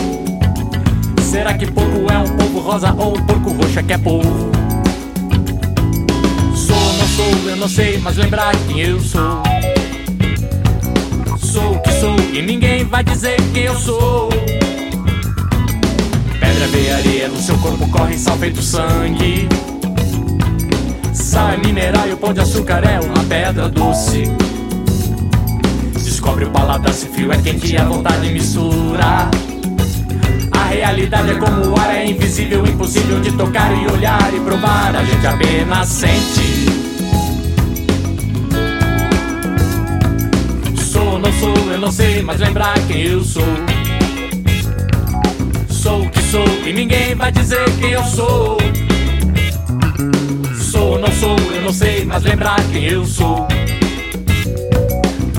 Será que pouco é um polvo rosa ou um porco roxo é que é polvo? Sou, não sou, eu não sei, mas lembrar quem eu sou. Sou o que sou e ninguém vai dizer quem eu sou. Pedra, veia, areia, no seu corpo corre sal feito sangue. Sal é mineral e o pão de açúcar é uma pedra doce. Descobre o paladar se frio é quente e a vontade mistura. A realidade é como o ar, é invisível, impossível de tocar e olhar e provar. A gente apenas sente. Sou, não sou, eu não sei, mas lembrar quem eu sou. Sou o que sou e ninguém vai dizer quem eu sou. Sou, eu não sei, mas lembrar quem eu sou.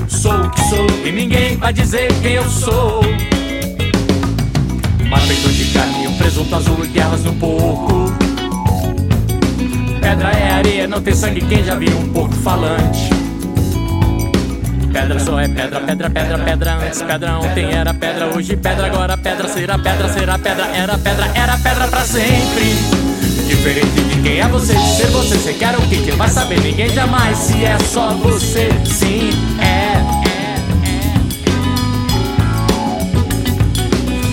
Sou o que sou e ninguém vai dizer quem eu sou. Feito de carne, um presunto azul e guerras no porco. Pedra é areia, não tem sangue, quem já viu um porco falante? Pedra só é pedra, pedra, pedra, pedra. Antes pedra ontem era pedra, hoje pedra, agora pedra, será pedra, será pedra, era pedra, era pedra pra sempre. Diferente de quem é você, ser você, você quer o que? Quem vai saber? Ninguém jamais, se é só você, sim, é.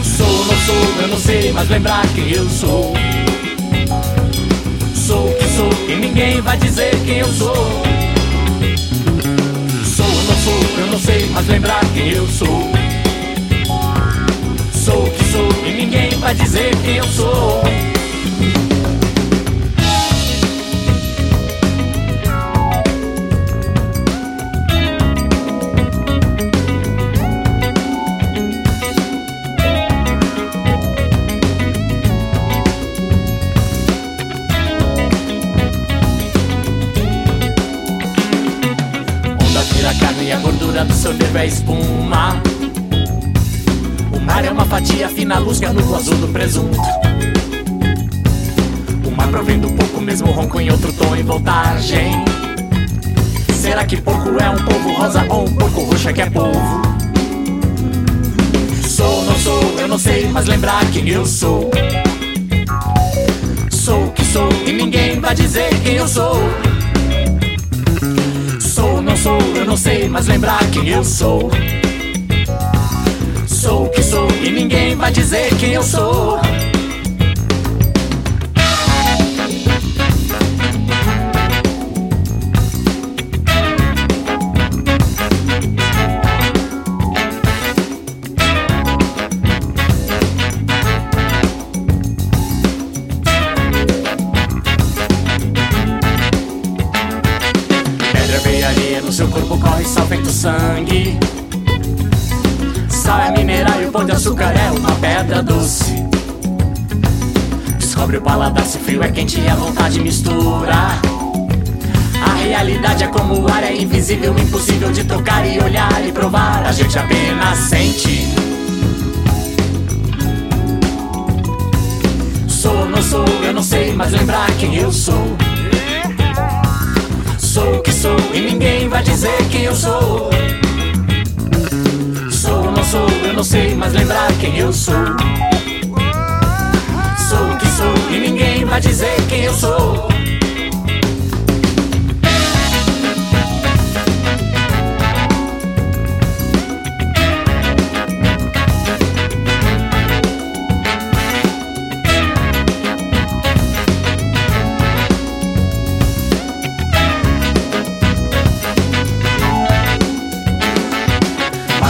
Sou, não sou, eu não sei, mas lembrar quem eu sou. Sou o que sou e ninguém vai dizer quem eu sou. Sou, não sou, eu não sei, mas lembrar quem eu sou. Sou o que sou e ninguém vai dizer quem eu sou. Fina, a luz que anula o azul do presunto. O mar provendo pouco, mesmo ronco em outro tom em voltagem. Será que porco é um polvo rosa ou um porco roxo é que é polvo? Sou, não sou, eu não sei, mas lembrar quem eu sou. Sou que sou e ninguém vai dizer quem eu sou. Sou, não sou, eu não sei, mas lembrar quem eu sou. Sou e ninguém vai dizer quem eu sou. O paladar se frio é quente e a vontade mistura. A realidade é como o ar, é invisível, impossível de tocar e olhar e provar. A gente apenas sente. Sou, não sou, eu não sei, mas lembrar quem eu sou. Sou o que sou e ninguém vai dizer quem eu sou. Sou, não sou, eu não sei, mas lembrar quem eu sou. E ninguém vai dizer quem eu sou.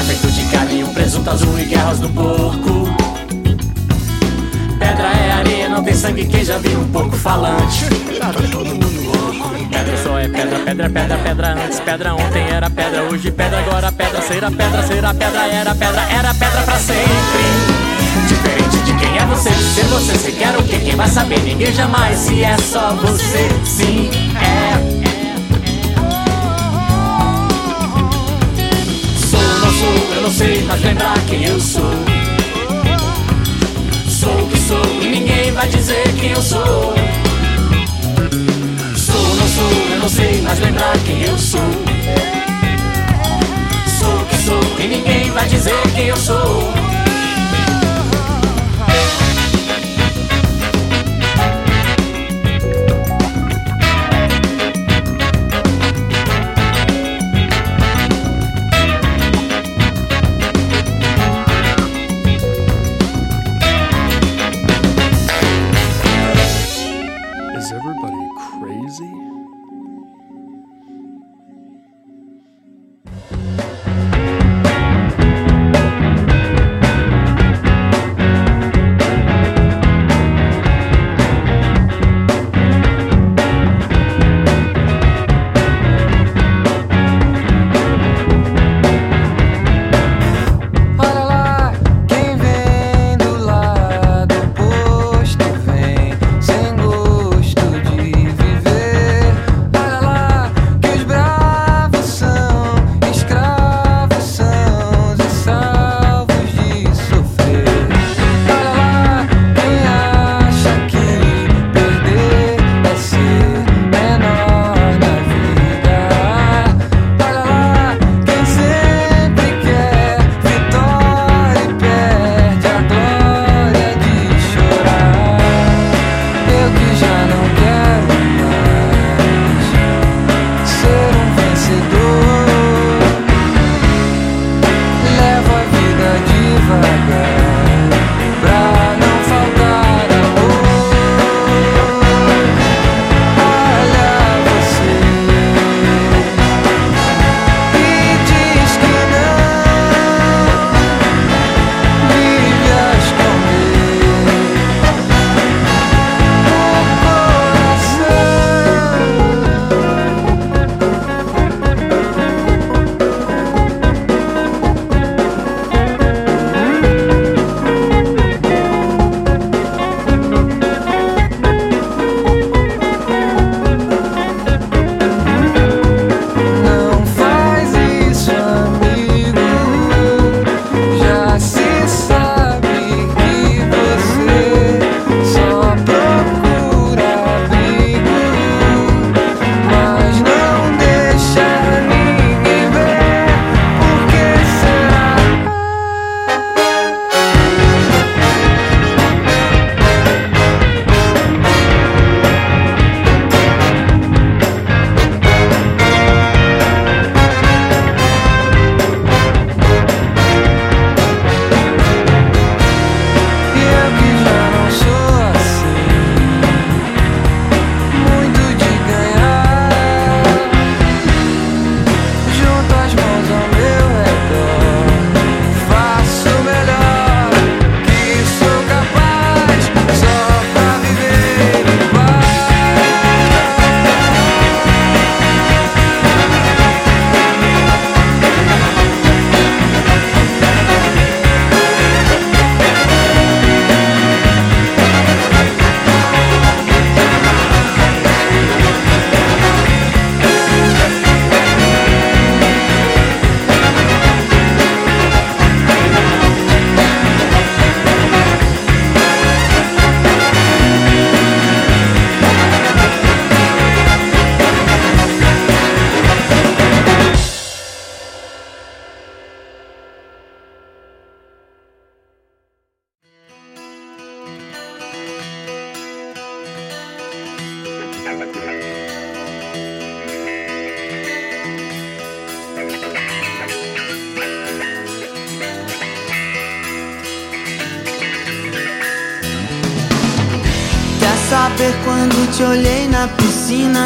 Feito de carne, um presunto azul e guerras do porco não tem sangue, quem já viu um porco falante? Tá todo mundo louco. Pedra só é pedra, pedra, pedra, pedra antes. Pedra ontem era pedra, hoje pedra, agora pedra. Será pedra, será pedra, era pedra, era pedra pra sempre. Diferente de quem é você, ser você, se quer o que? Quem vai saber? Ninguém jamais, se é só você, sim, é. Sou, não sou, eu não sei, mas lembrar quem eu sou. Sou ninguém vai dizer quem eu sou. Sou, não sou, eu não sei, mas lembrar quem eu sou. Sou que sou e ninguém vai dizer quem eu sou.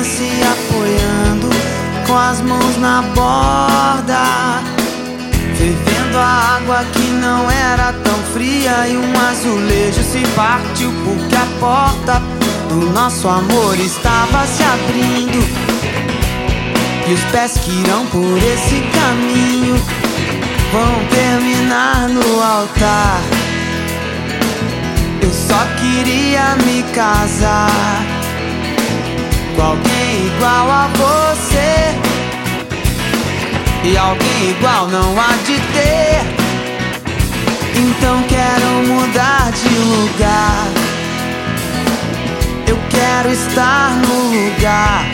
Se apoiando com as mãos na borda, fervendo a água que não era tão fria e um azulejo se partiu porque a porta do nosso amor estava se abrindo. E os pés que irão por esse caminho vão terminar no altar. Eu só queria me casar com alguém igual a você. E alguém igual não há de ter. Então quero mudar de lugar. Eu quero estar no lugar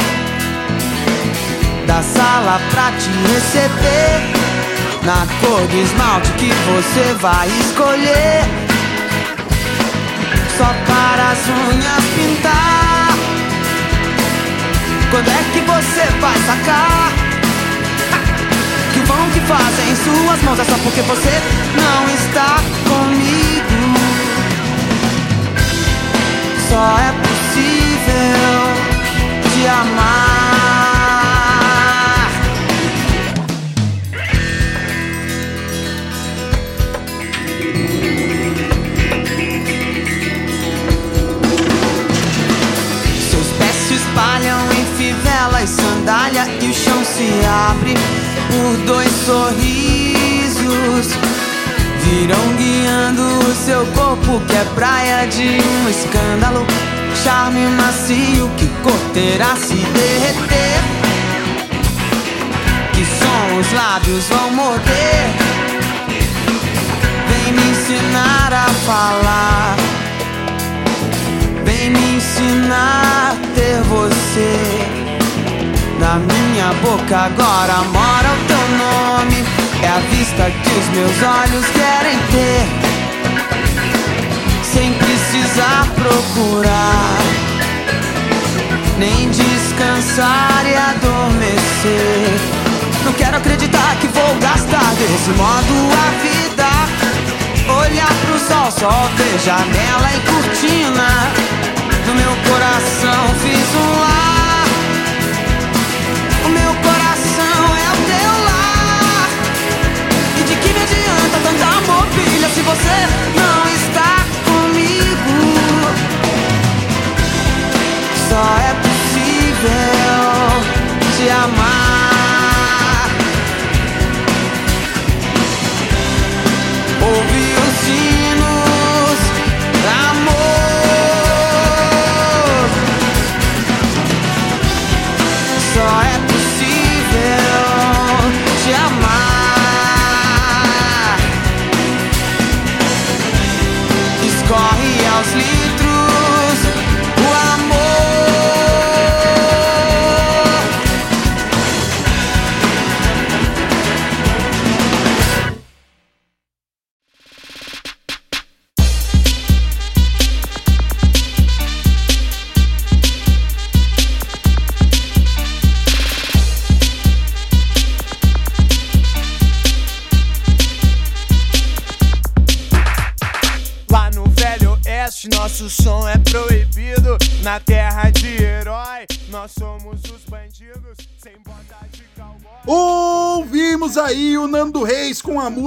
da sala pra te receber. Na cor do esmalte que você vai escolher. Só para as unhas pintar. Quando é que você vai sacar? Que o vão que fazem em suas mãos é só porque você não está comigo. Só é possível te amar. Sandália e o chão se abre por dois sorrisos. Virão guiando o seu corpo que é praia de um escândalo. Charme macio que corterá se derreter. Que som os lábios vão morder. Vem me ensinar a falar. Vem me ensinar a ter você. Na minha boca agora mora o teu nome. É a vista que os meus olhos querem ter. Sem precisar procurar, nem descansar e adormecer. Não quero acreditar que vou gastar desse modo a vida. Olhar pro sol, só ver janela e cortina. No meu coração fiz um lar.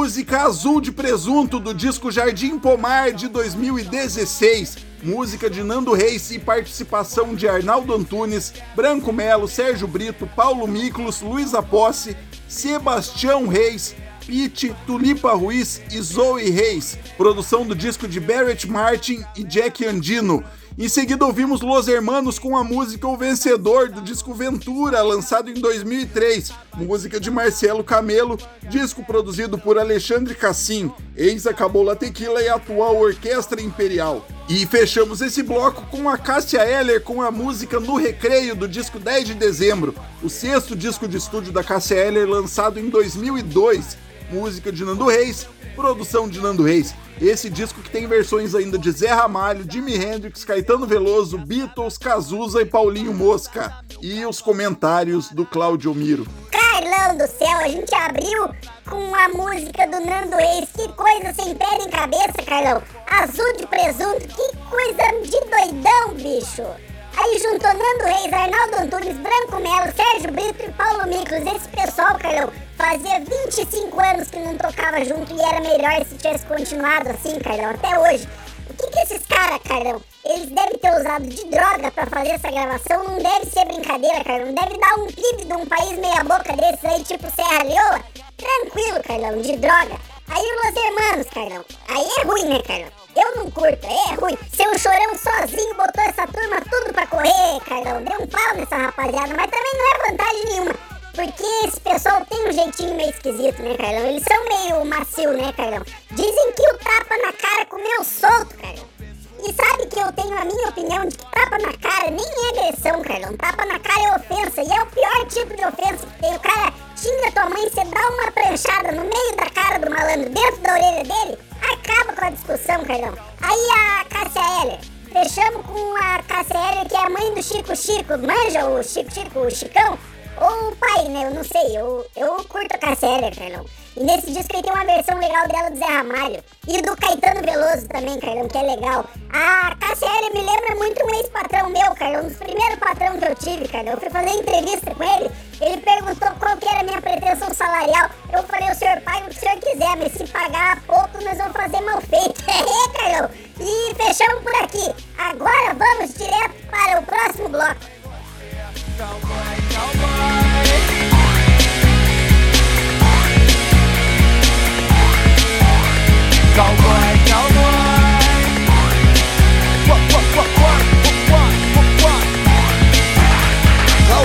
Música Azul de Presunto do disco Jardim Pomar de 2016. Música de Nando Reis e participação de Arnaldo Antunes, Branco Melo, Sérgio Brito, Paulo Miklos, Luiz Aposse, Sebastião Reis, Pete, Tulipa Ruiz e Zoe Reis. Produção do disco de Barrett Martin e Jack Andino. Em seguida ouvimos Los Hermanos com a música O Vencedor do disco Ventura, lançado em 2003, música de Marcelo Camelo, disco produzido por Alexandre Cassim, ex-Acabou Tequila e atual Orquestra Imperial. E fechamos esse bloco com a Cássia Eller com a música No Recreio do disco 10 de dezembro, o sexto disco de estúdio da Cássia Eller lançado em 2002, música de Nando Reis, produção de Nando Reis. Esse disco que tem versões ainda de Zé Ramalho, Jimi Hendrix, Caetano Veloso, Beatles, Cazuza e Paulinho Mosca. E os comentários do Claudio Miro. Carlão do céu, a gente abriu com a música do Nando Reis. Que coisa sem pé nem cabeça, Carlão. Azul de presunto, que coisa de doidão, bicho. Aí juntou Nando Reis, Arnaldo Antunes, Branco Melo, Sérgio Brito e Paulo Miklos. Esse pessoal, Carlão, Fazia 25 anos que não tocava junto e era melhor se tivesse continuado assim, Carlão, até hoje. O que que esses caras, Carlão, eles devem ter usado de droga pra fazer essa gravação? Não deve ser brincadeira, Carlão. Deve dar um PIB de um país meia boca desses aí, tipo Serra Leoa. Tranquilo, Carlão, de droga. Aí Los Hermanos, Carlão. Aí é ruim, né, Carlão? Eu não curto, é ruim. Seu chorão sozinho botou essa turma tudo pra correr, Carlão. Deu um pau nessa rapaziada, mas também não é vantagem nenhuma. Porque esse pessoal tem um jeitinho meio esquisito, né, Carlão? Eles são meio macio, né, Carlão? Dizem que o tapa na cara comeu solto, Carlão. E sabe que eu tenho a minha opinião de que tapa na cara nem é agressão, Carlão. Tapa na cara é ofensa. E é o pior tipo de ofensa que tem. O cara xinga tua mãe, você dá uma pranchada no meio da cara do malandro, dentro da orelha dele, acaba com a discussão, Carlão. Aí a Cássia Heller. Fechamos com a Cássia Heller, que é a mãe do Chico Chico. Manja o Chico Chico, o Chicão? Ou o pai, né? Eu não sei. Eu, eu curto a Heller, Carlão. E nesse disco aí tem uma versão legal dela do Zé Ramalho. E do Caetano Veloso também, Carlão, que é legal. A Heller me lembra muito um ex-patrão meu, Carlão. Um dos primeiros patrão que eu tive, Carlão. Eu fui fazer entrevista com ele. Ele perguntou qual que era a minha pretensão salarial. Eu falei, o senhor paga o que o senhor quiser, mas se pagar pouco, nós vamos fazer mal feito. (laughs) É, Carlão. E fechamos por aqui. Agora vamos direto para o próximo bloco. Cowboy, cowboy. Go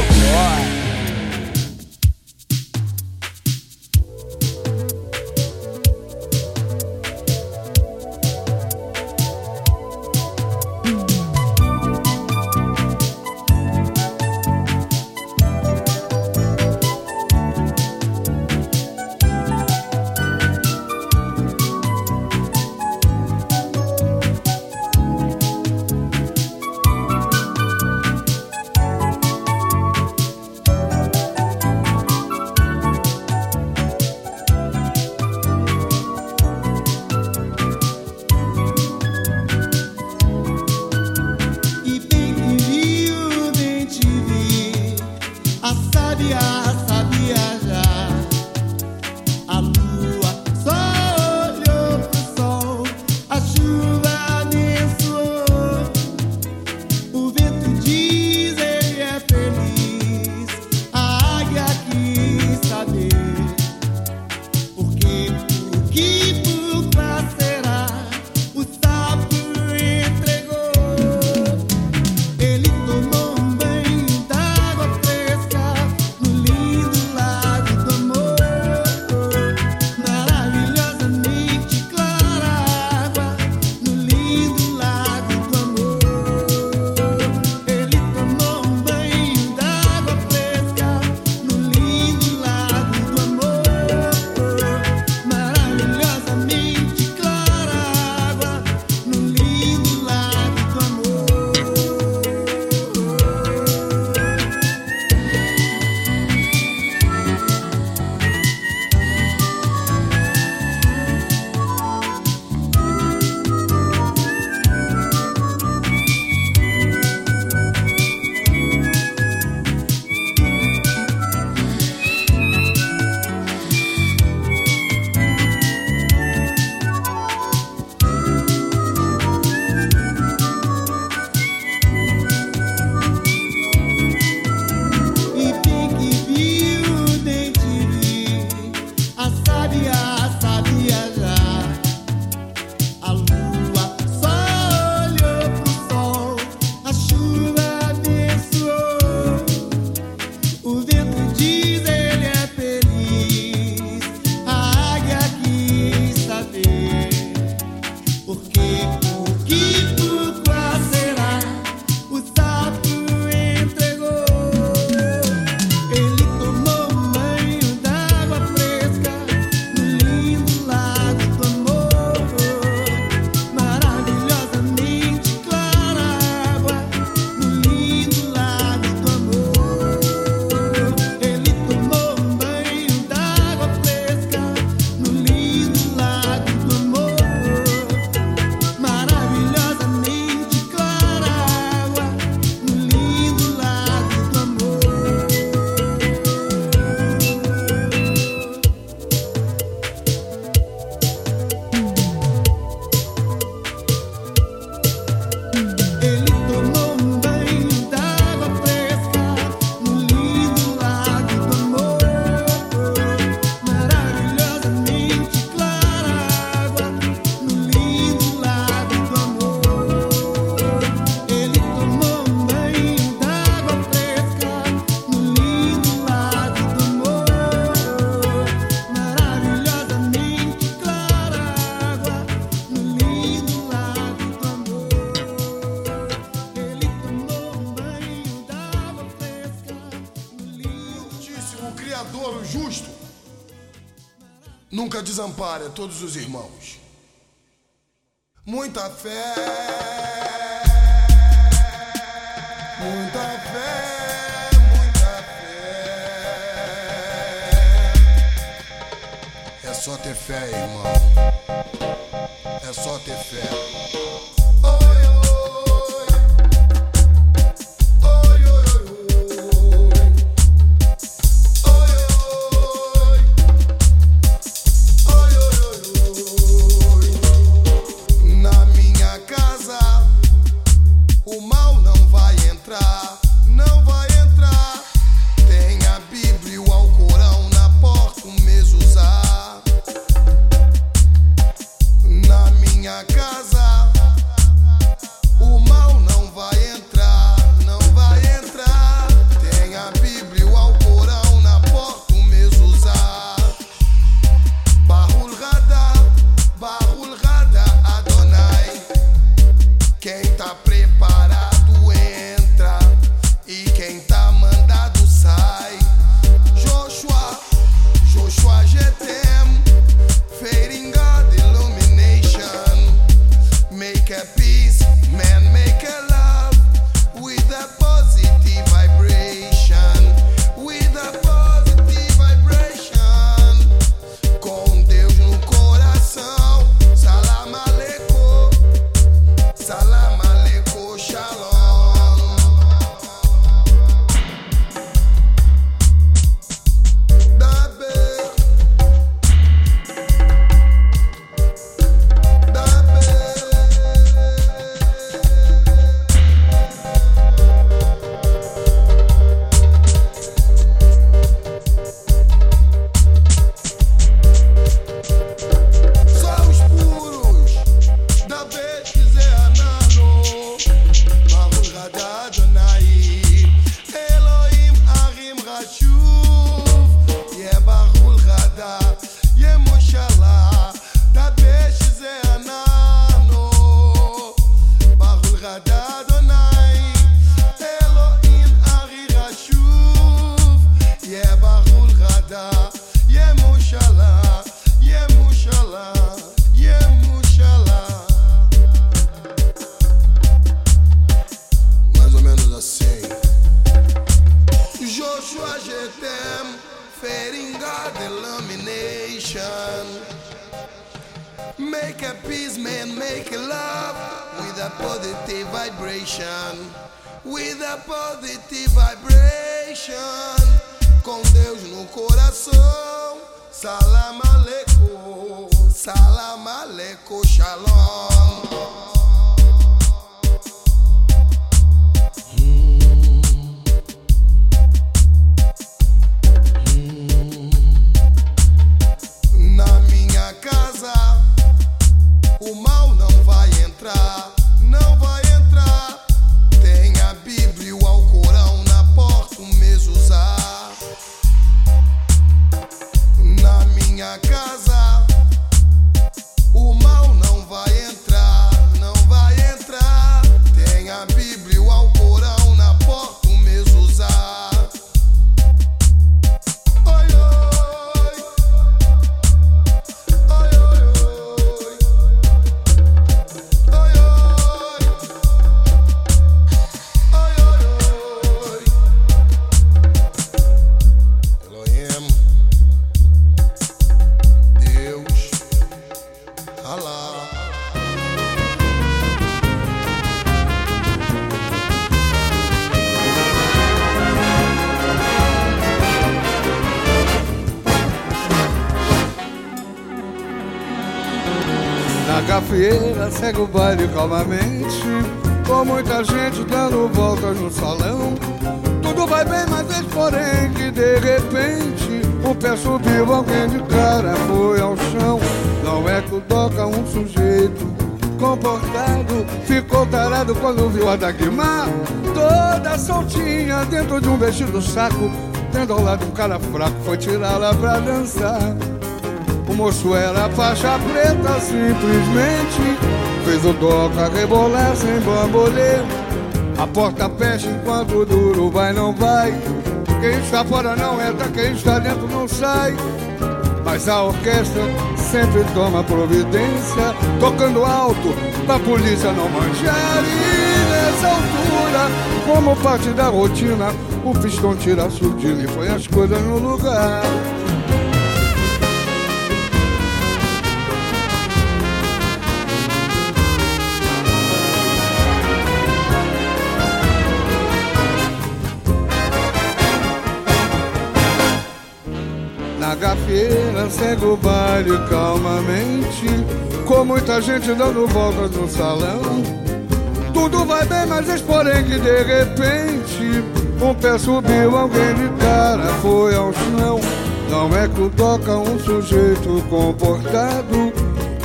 boy! A sábia, a sabia. Nunca desampare a todos os irmãos. Muita fé, muita fé, muita fé. É só ter fé, irmão. Na gafieira segue o baile calmamente Com muita gente dando voltas no salão. Tudo vai bem, mas eis porém que de repente O pé subiu, alguém de cara foi ao chão. Não é que toca um sujeito comportado Ficou tarado quando viu a Dagmar Toda soltinha dentro de um vestido saco. Tendo ao lado um cara fraco Foi tirá-la pra dançar moço era faixa preta, simplesmente. Fez o toca rebolar sem bambolê. A porta fecha enquanto duro vai, não vai. Quem está fora não entra, quem está dentro não sai. Mas a orquestra sempre toma providência, tocando alto pra polícia não manchar. E nessa altura, como parte da rotina, o pistão tira a surdina e põe as coisas no lugar. Na gafieira segue o baile calmamente Com muita gente dando voltas no salão. Tudo vai bem, mas eis porém que de repente Um pé subiu, alguém de cara foi ao chão. Não é que toca um sujeito comportado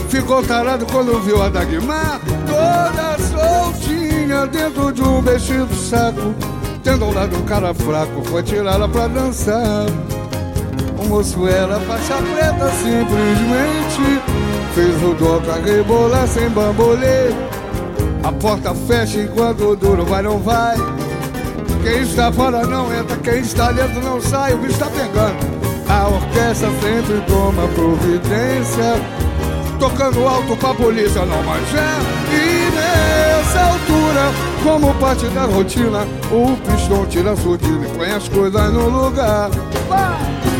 Ficou tarado quando viu a Dagmar Toda soltinha dentro de um vestido saco. Tendo um lado um cara fraco Foi tirá-la pra dançar moço era faixa preta simplesmente. Fez o doca rebolar sem bambolê. A porta fecha enquanto o duro vai não vai. Quem está fora não entra, quem está dentro não sai. O bicho tá pegando. A orquestra sempre toma providência. Tocando alto pra polícia não manchar E nessa altura, como parte da rotina O pistão tira a surdina e põe as coisas no lugar. Vai!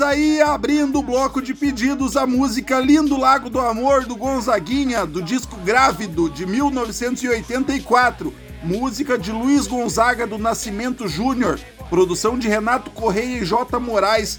Aí, abrindo o bloco de pedidos, a música Lindo Lago do Amor do Gonzaguinha, do disco Grávido de 1984. Música de Luiz Gonzaga do Nascimento Júnior, produção de Renato Correia e J. Moraes,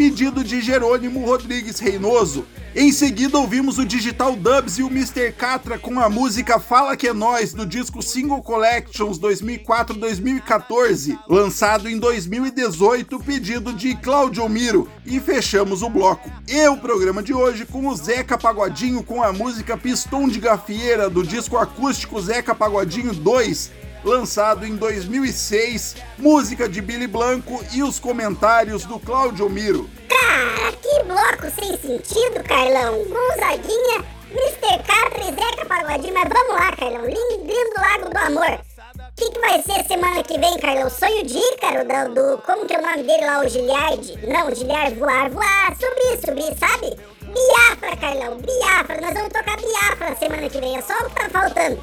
pedido de Jerônimo Rodrigues Reinoso. Em seguida ouvimos o Digital Dubs e o Mr. Catra com a música Fala Que É Nós, do disco Single Collections 2004-2014, lançado em 2018, pedido de Claudio Miro. E fechamos o bloco. E o programa de hoje com o Zeca Pagodinho com a música Pistão de Gafieira, do disco acústico Zeca Pagodinho 2, lançado em 2006, música de Billy Blanco e os comentários do Claudio Miro. Cara, que bloco sem sentido, Carlão. Gonzaguinha, Mr. Catra e Zeca Pagodinho. Mas vamos lá, Carlão. Lindo, lindo Lago do Amor. O que, que vai ser semana que vem, Carlão? Sonho de Ícaro, do, do- Como que é o nome dele lá, o Giliard? Não, Giliard voar, voar. Subir, subir, sabe? Biafra, Carlão, Biafra. Nós vamos tocar Biafra semana que vem. É só o que tá faltando.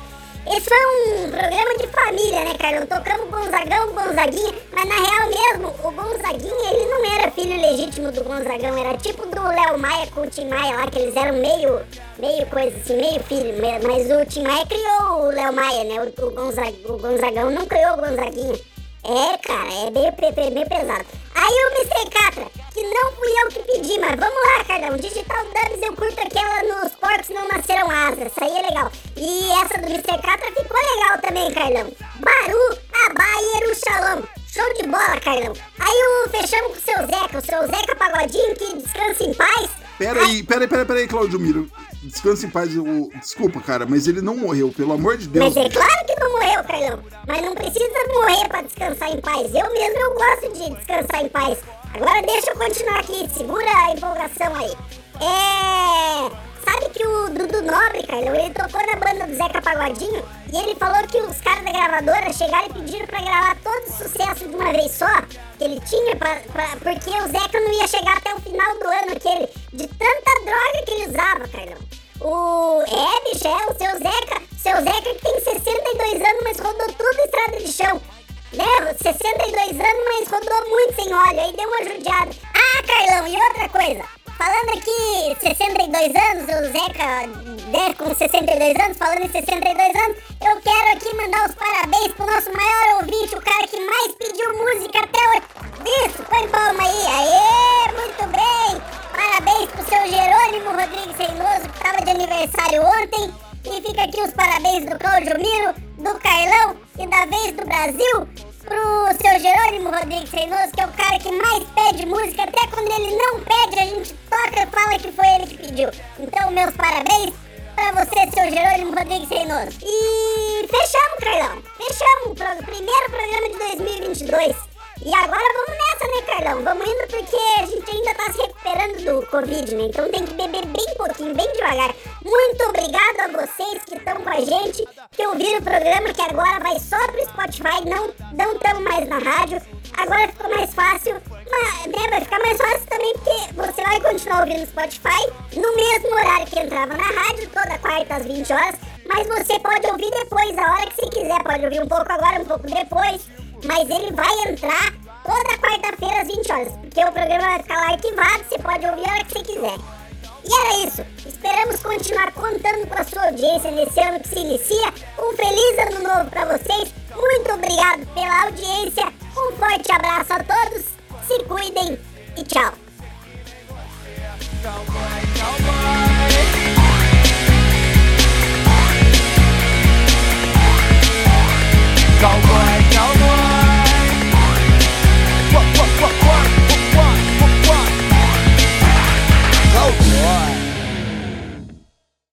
Esse foi um programa de família, né, Carlão? Tocamos Gonzagão, Gonzaguinha, mas na real mesmo, o Gonzaguinha, ele não era filho legítimo do Gonzagão, era tipo do Léo Maia com o Tim Maia lá, que eles eram meio, meio coisa assim, meio filho, mas o Tim Maia criou o Léo Maia, né? O, o, Gonza- o Gonzagão não criou o Gonzaguinha. É, cara, é meio, pe- meio pesado. Aí o Mr. Catra, que não fui eu que pedi, mas vamos lá, Carlão. Digital Dubs eu curto aquela nos porcos não nasceram asas. Essa aí é legal. E essa do Mr. Catra ficou legal também, Carlão. Baru, Abaieru, Shalom. Show de bola, Carlão. Aí o fechamos com o seu Zeca, o seu Zeca Pagodinho, que descansa em paz. Pera aí, pera aí, pera aí, pera aí, Claudio Miro. Descanse em paz. O... Desculpa, cara, mas ele não morreu, pelo amor de Deus. Mas é claro que não morreu, Carlão. Mas não precisa morrer pra descansar em paz. Eu mesmo eu gosto de descansar em paz. Agora deixa eu continuar aqui. Segura a empolgação aí. É. Sabe que o Dudu Nobre, Carlão, ele tocou na banda do Zeca Pagodinho e ele falou que os caras da gravadora chegaram e pediram pra gravar todo o sucesso de uma vez só que ele tinha, pra, pra- porque o Zeca não ia chegar até o final do ano aquele, de tanta droga que ele usava, Carlão. O. É, bicho, é, o seu Zeca. Seu Zeca que tem 62 anos, mas rodou tudo estrada de chão. Né? 62 anos, mas rodou muito sem óleo. Aí deu uma judiada. Ah, Carlão, e outra coisa. Falando aqui, 62 anos, o Zeca né, com 62 anos, falando em 62 anos, eu quero aqui mandar os parabéns pro nosso maior ouvinte, o cara que mais pediu música até hoje. Isso, põe palma aí. Aê, muito bem. Parabéns pro seu Jerônimo Rodrigues Reinoso, que tava de aniversário ontem. E fica aqui os parabéns do Cláudio Miro, do Carlão e da Vez do Brasil pro seu Jerônimo Rodrigues Reinoso, que é o cara que mais pede música. Até quando ele não pede, a gente toca e fala que foi ele que pediu. Então, meus parabéns pra você, seu Jerônimo Rodrigues Reinoso. E fechamos, Carlão. Fechamos o primeiro programa de 2022. E agora vamos nessa, né, Carlão? Vamos indo porque a gente ainda tá se recuperando do Covid, né? Então tem que beber bem pouquinho, bem devagar. Muito obrigado a vocês que estão com a gente, que ouviram o programa, que agora vai só pro Spotify, não estamos mais na rádio. Agora ficou mais fácil, mas, né, vai ficar mais fácil também porque você vai continuar ouvindo no Spotify no mesmo horário que entrava na rádio, toda quarta às 20 horas, mas você pode ouvir depois, a hora que você quiser. Pode ouvir um pouco agora, um pouco depois, mas ele vai entrar toda quarta-feira às 20 horas, porque o programa vai ficar lá arquivado, você pode ouvir a hora que você quiser. E era isso. Esperamos continuar contando com a sua audiência nesse ano que se inicia. Um feliz ano novo para vocês. Muito obrigado pela audiência. Um forte abraço a todos. Se cuidem e tchau.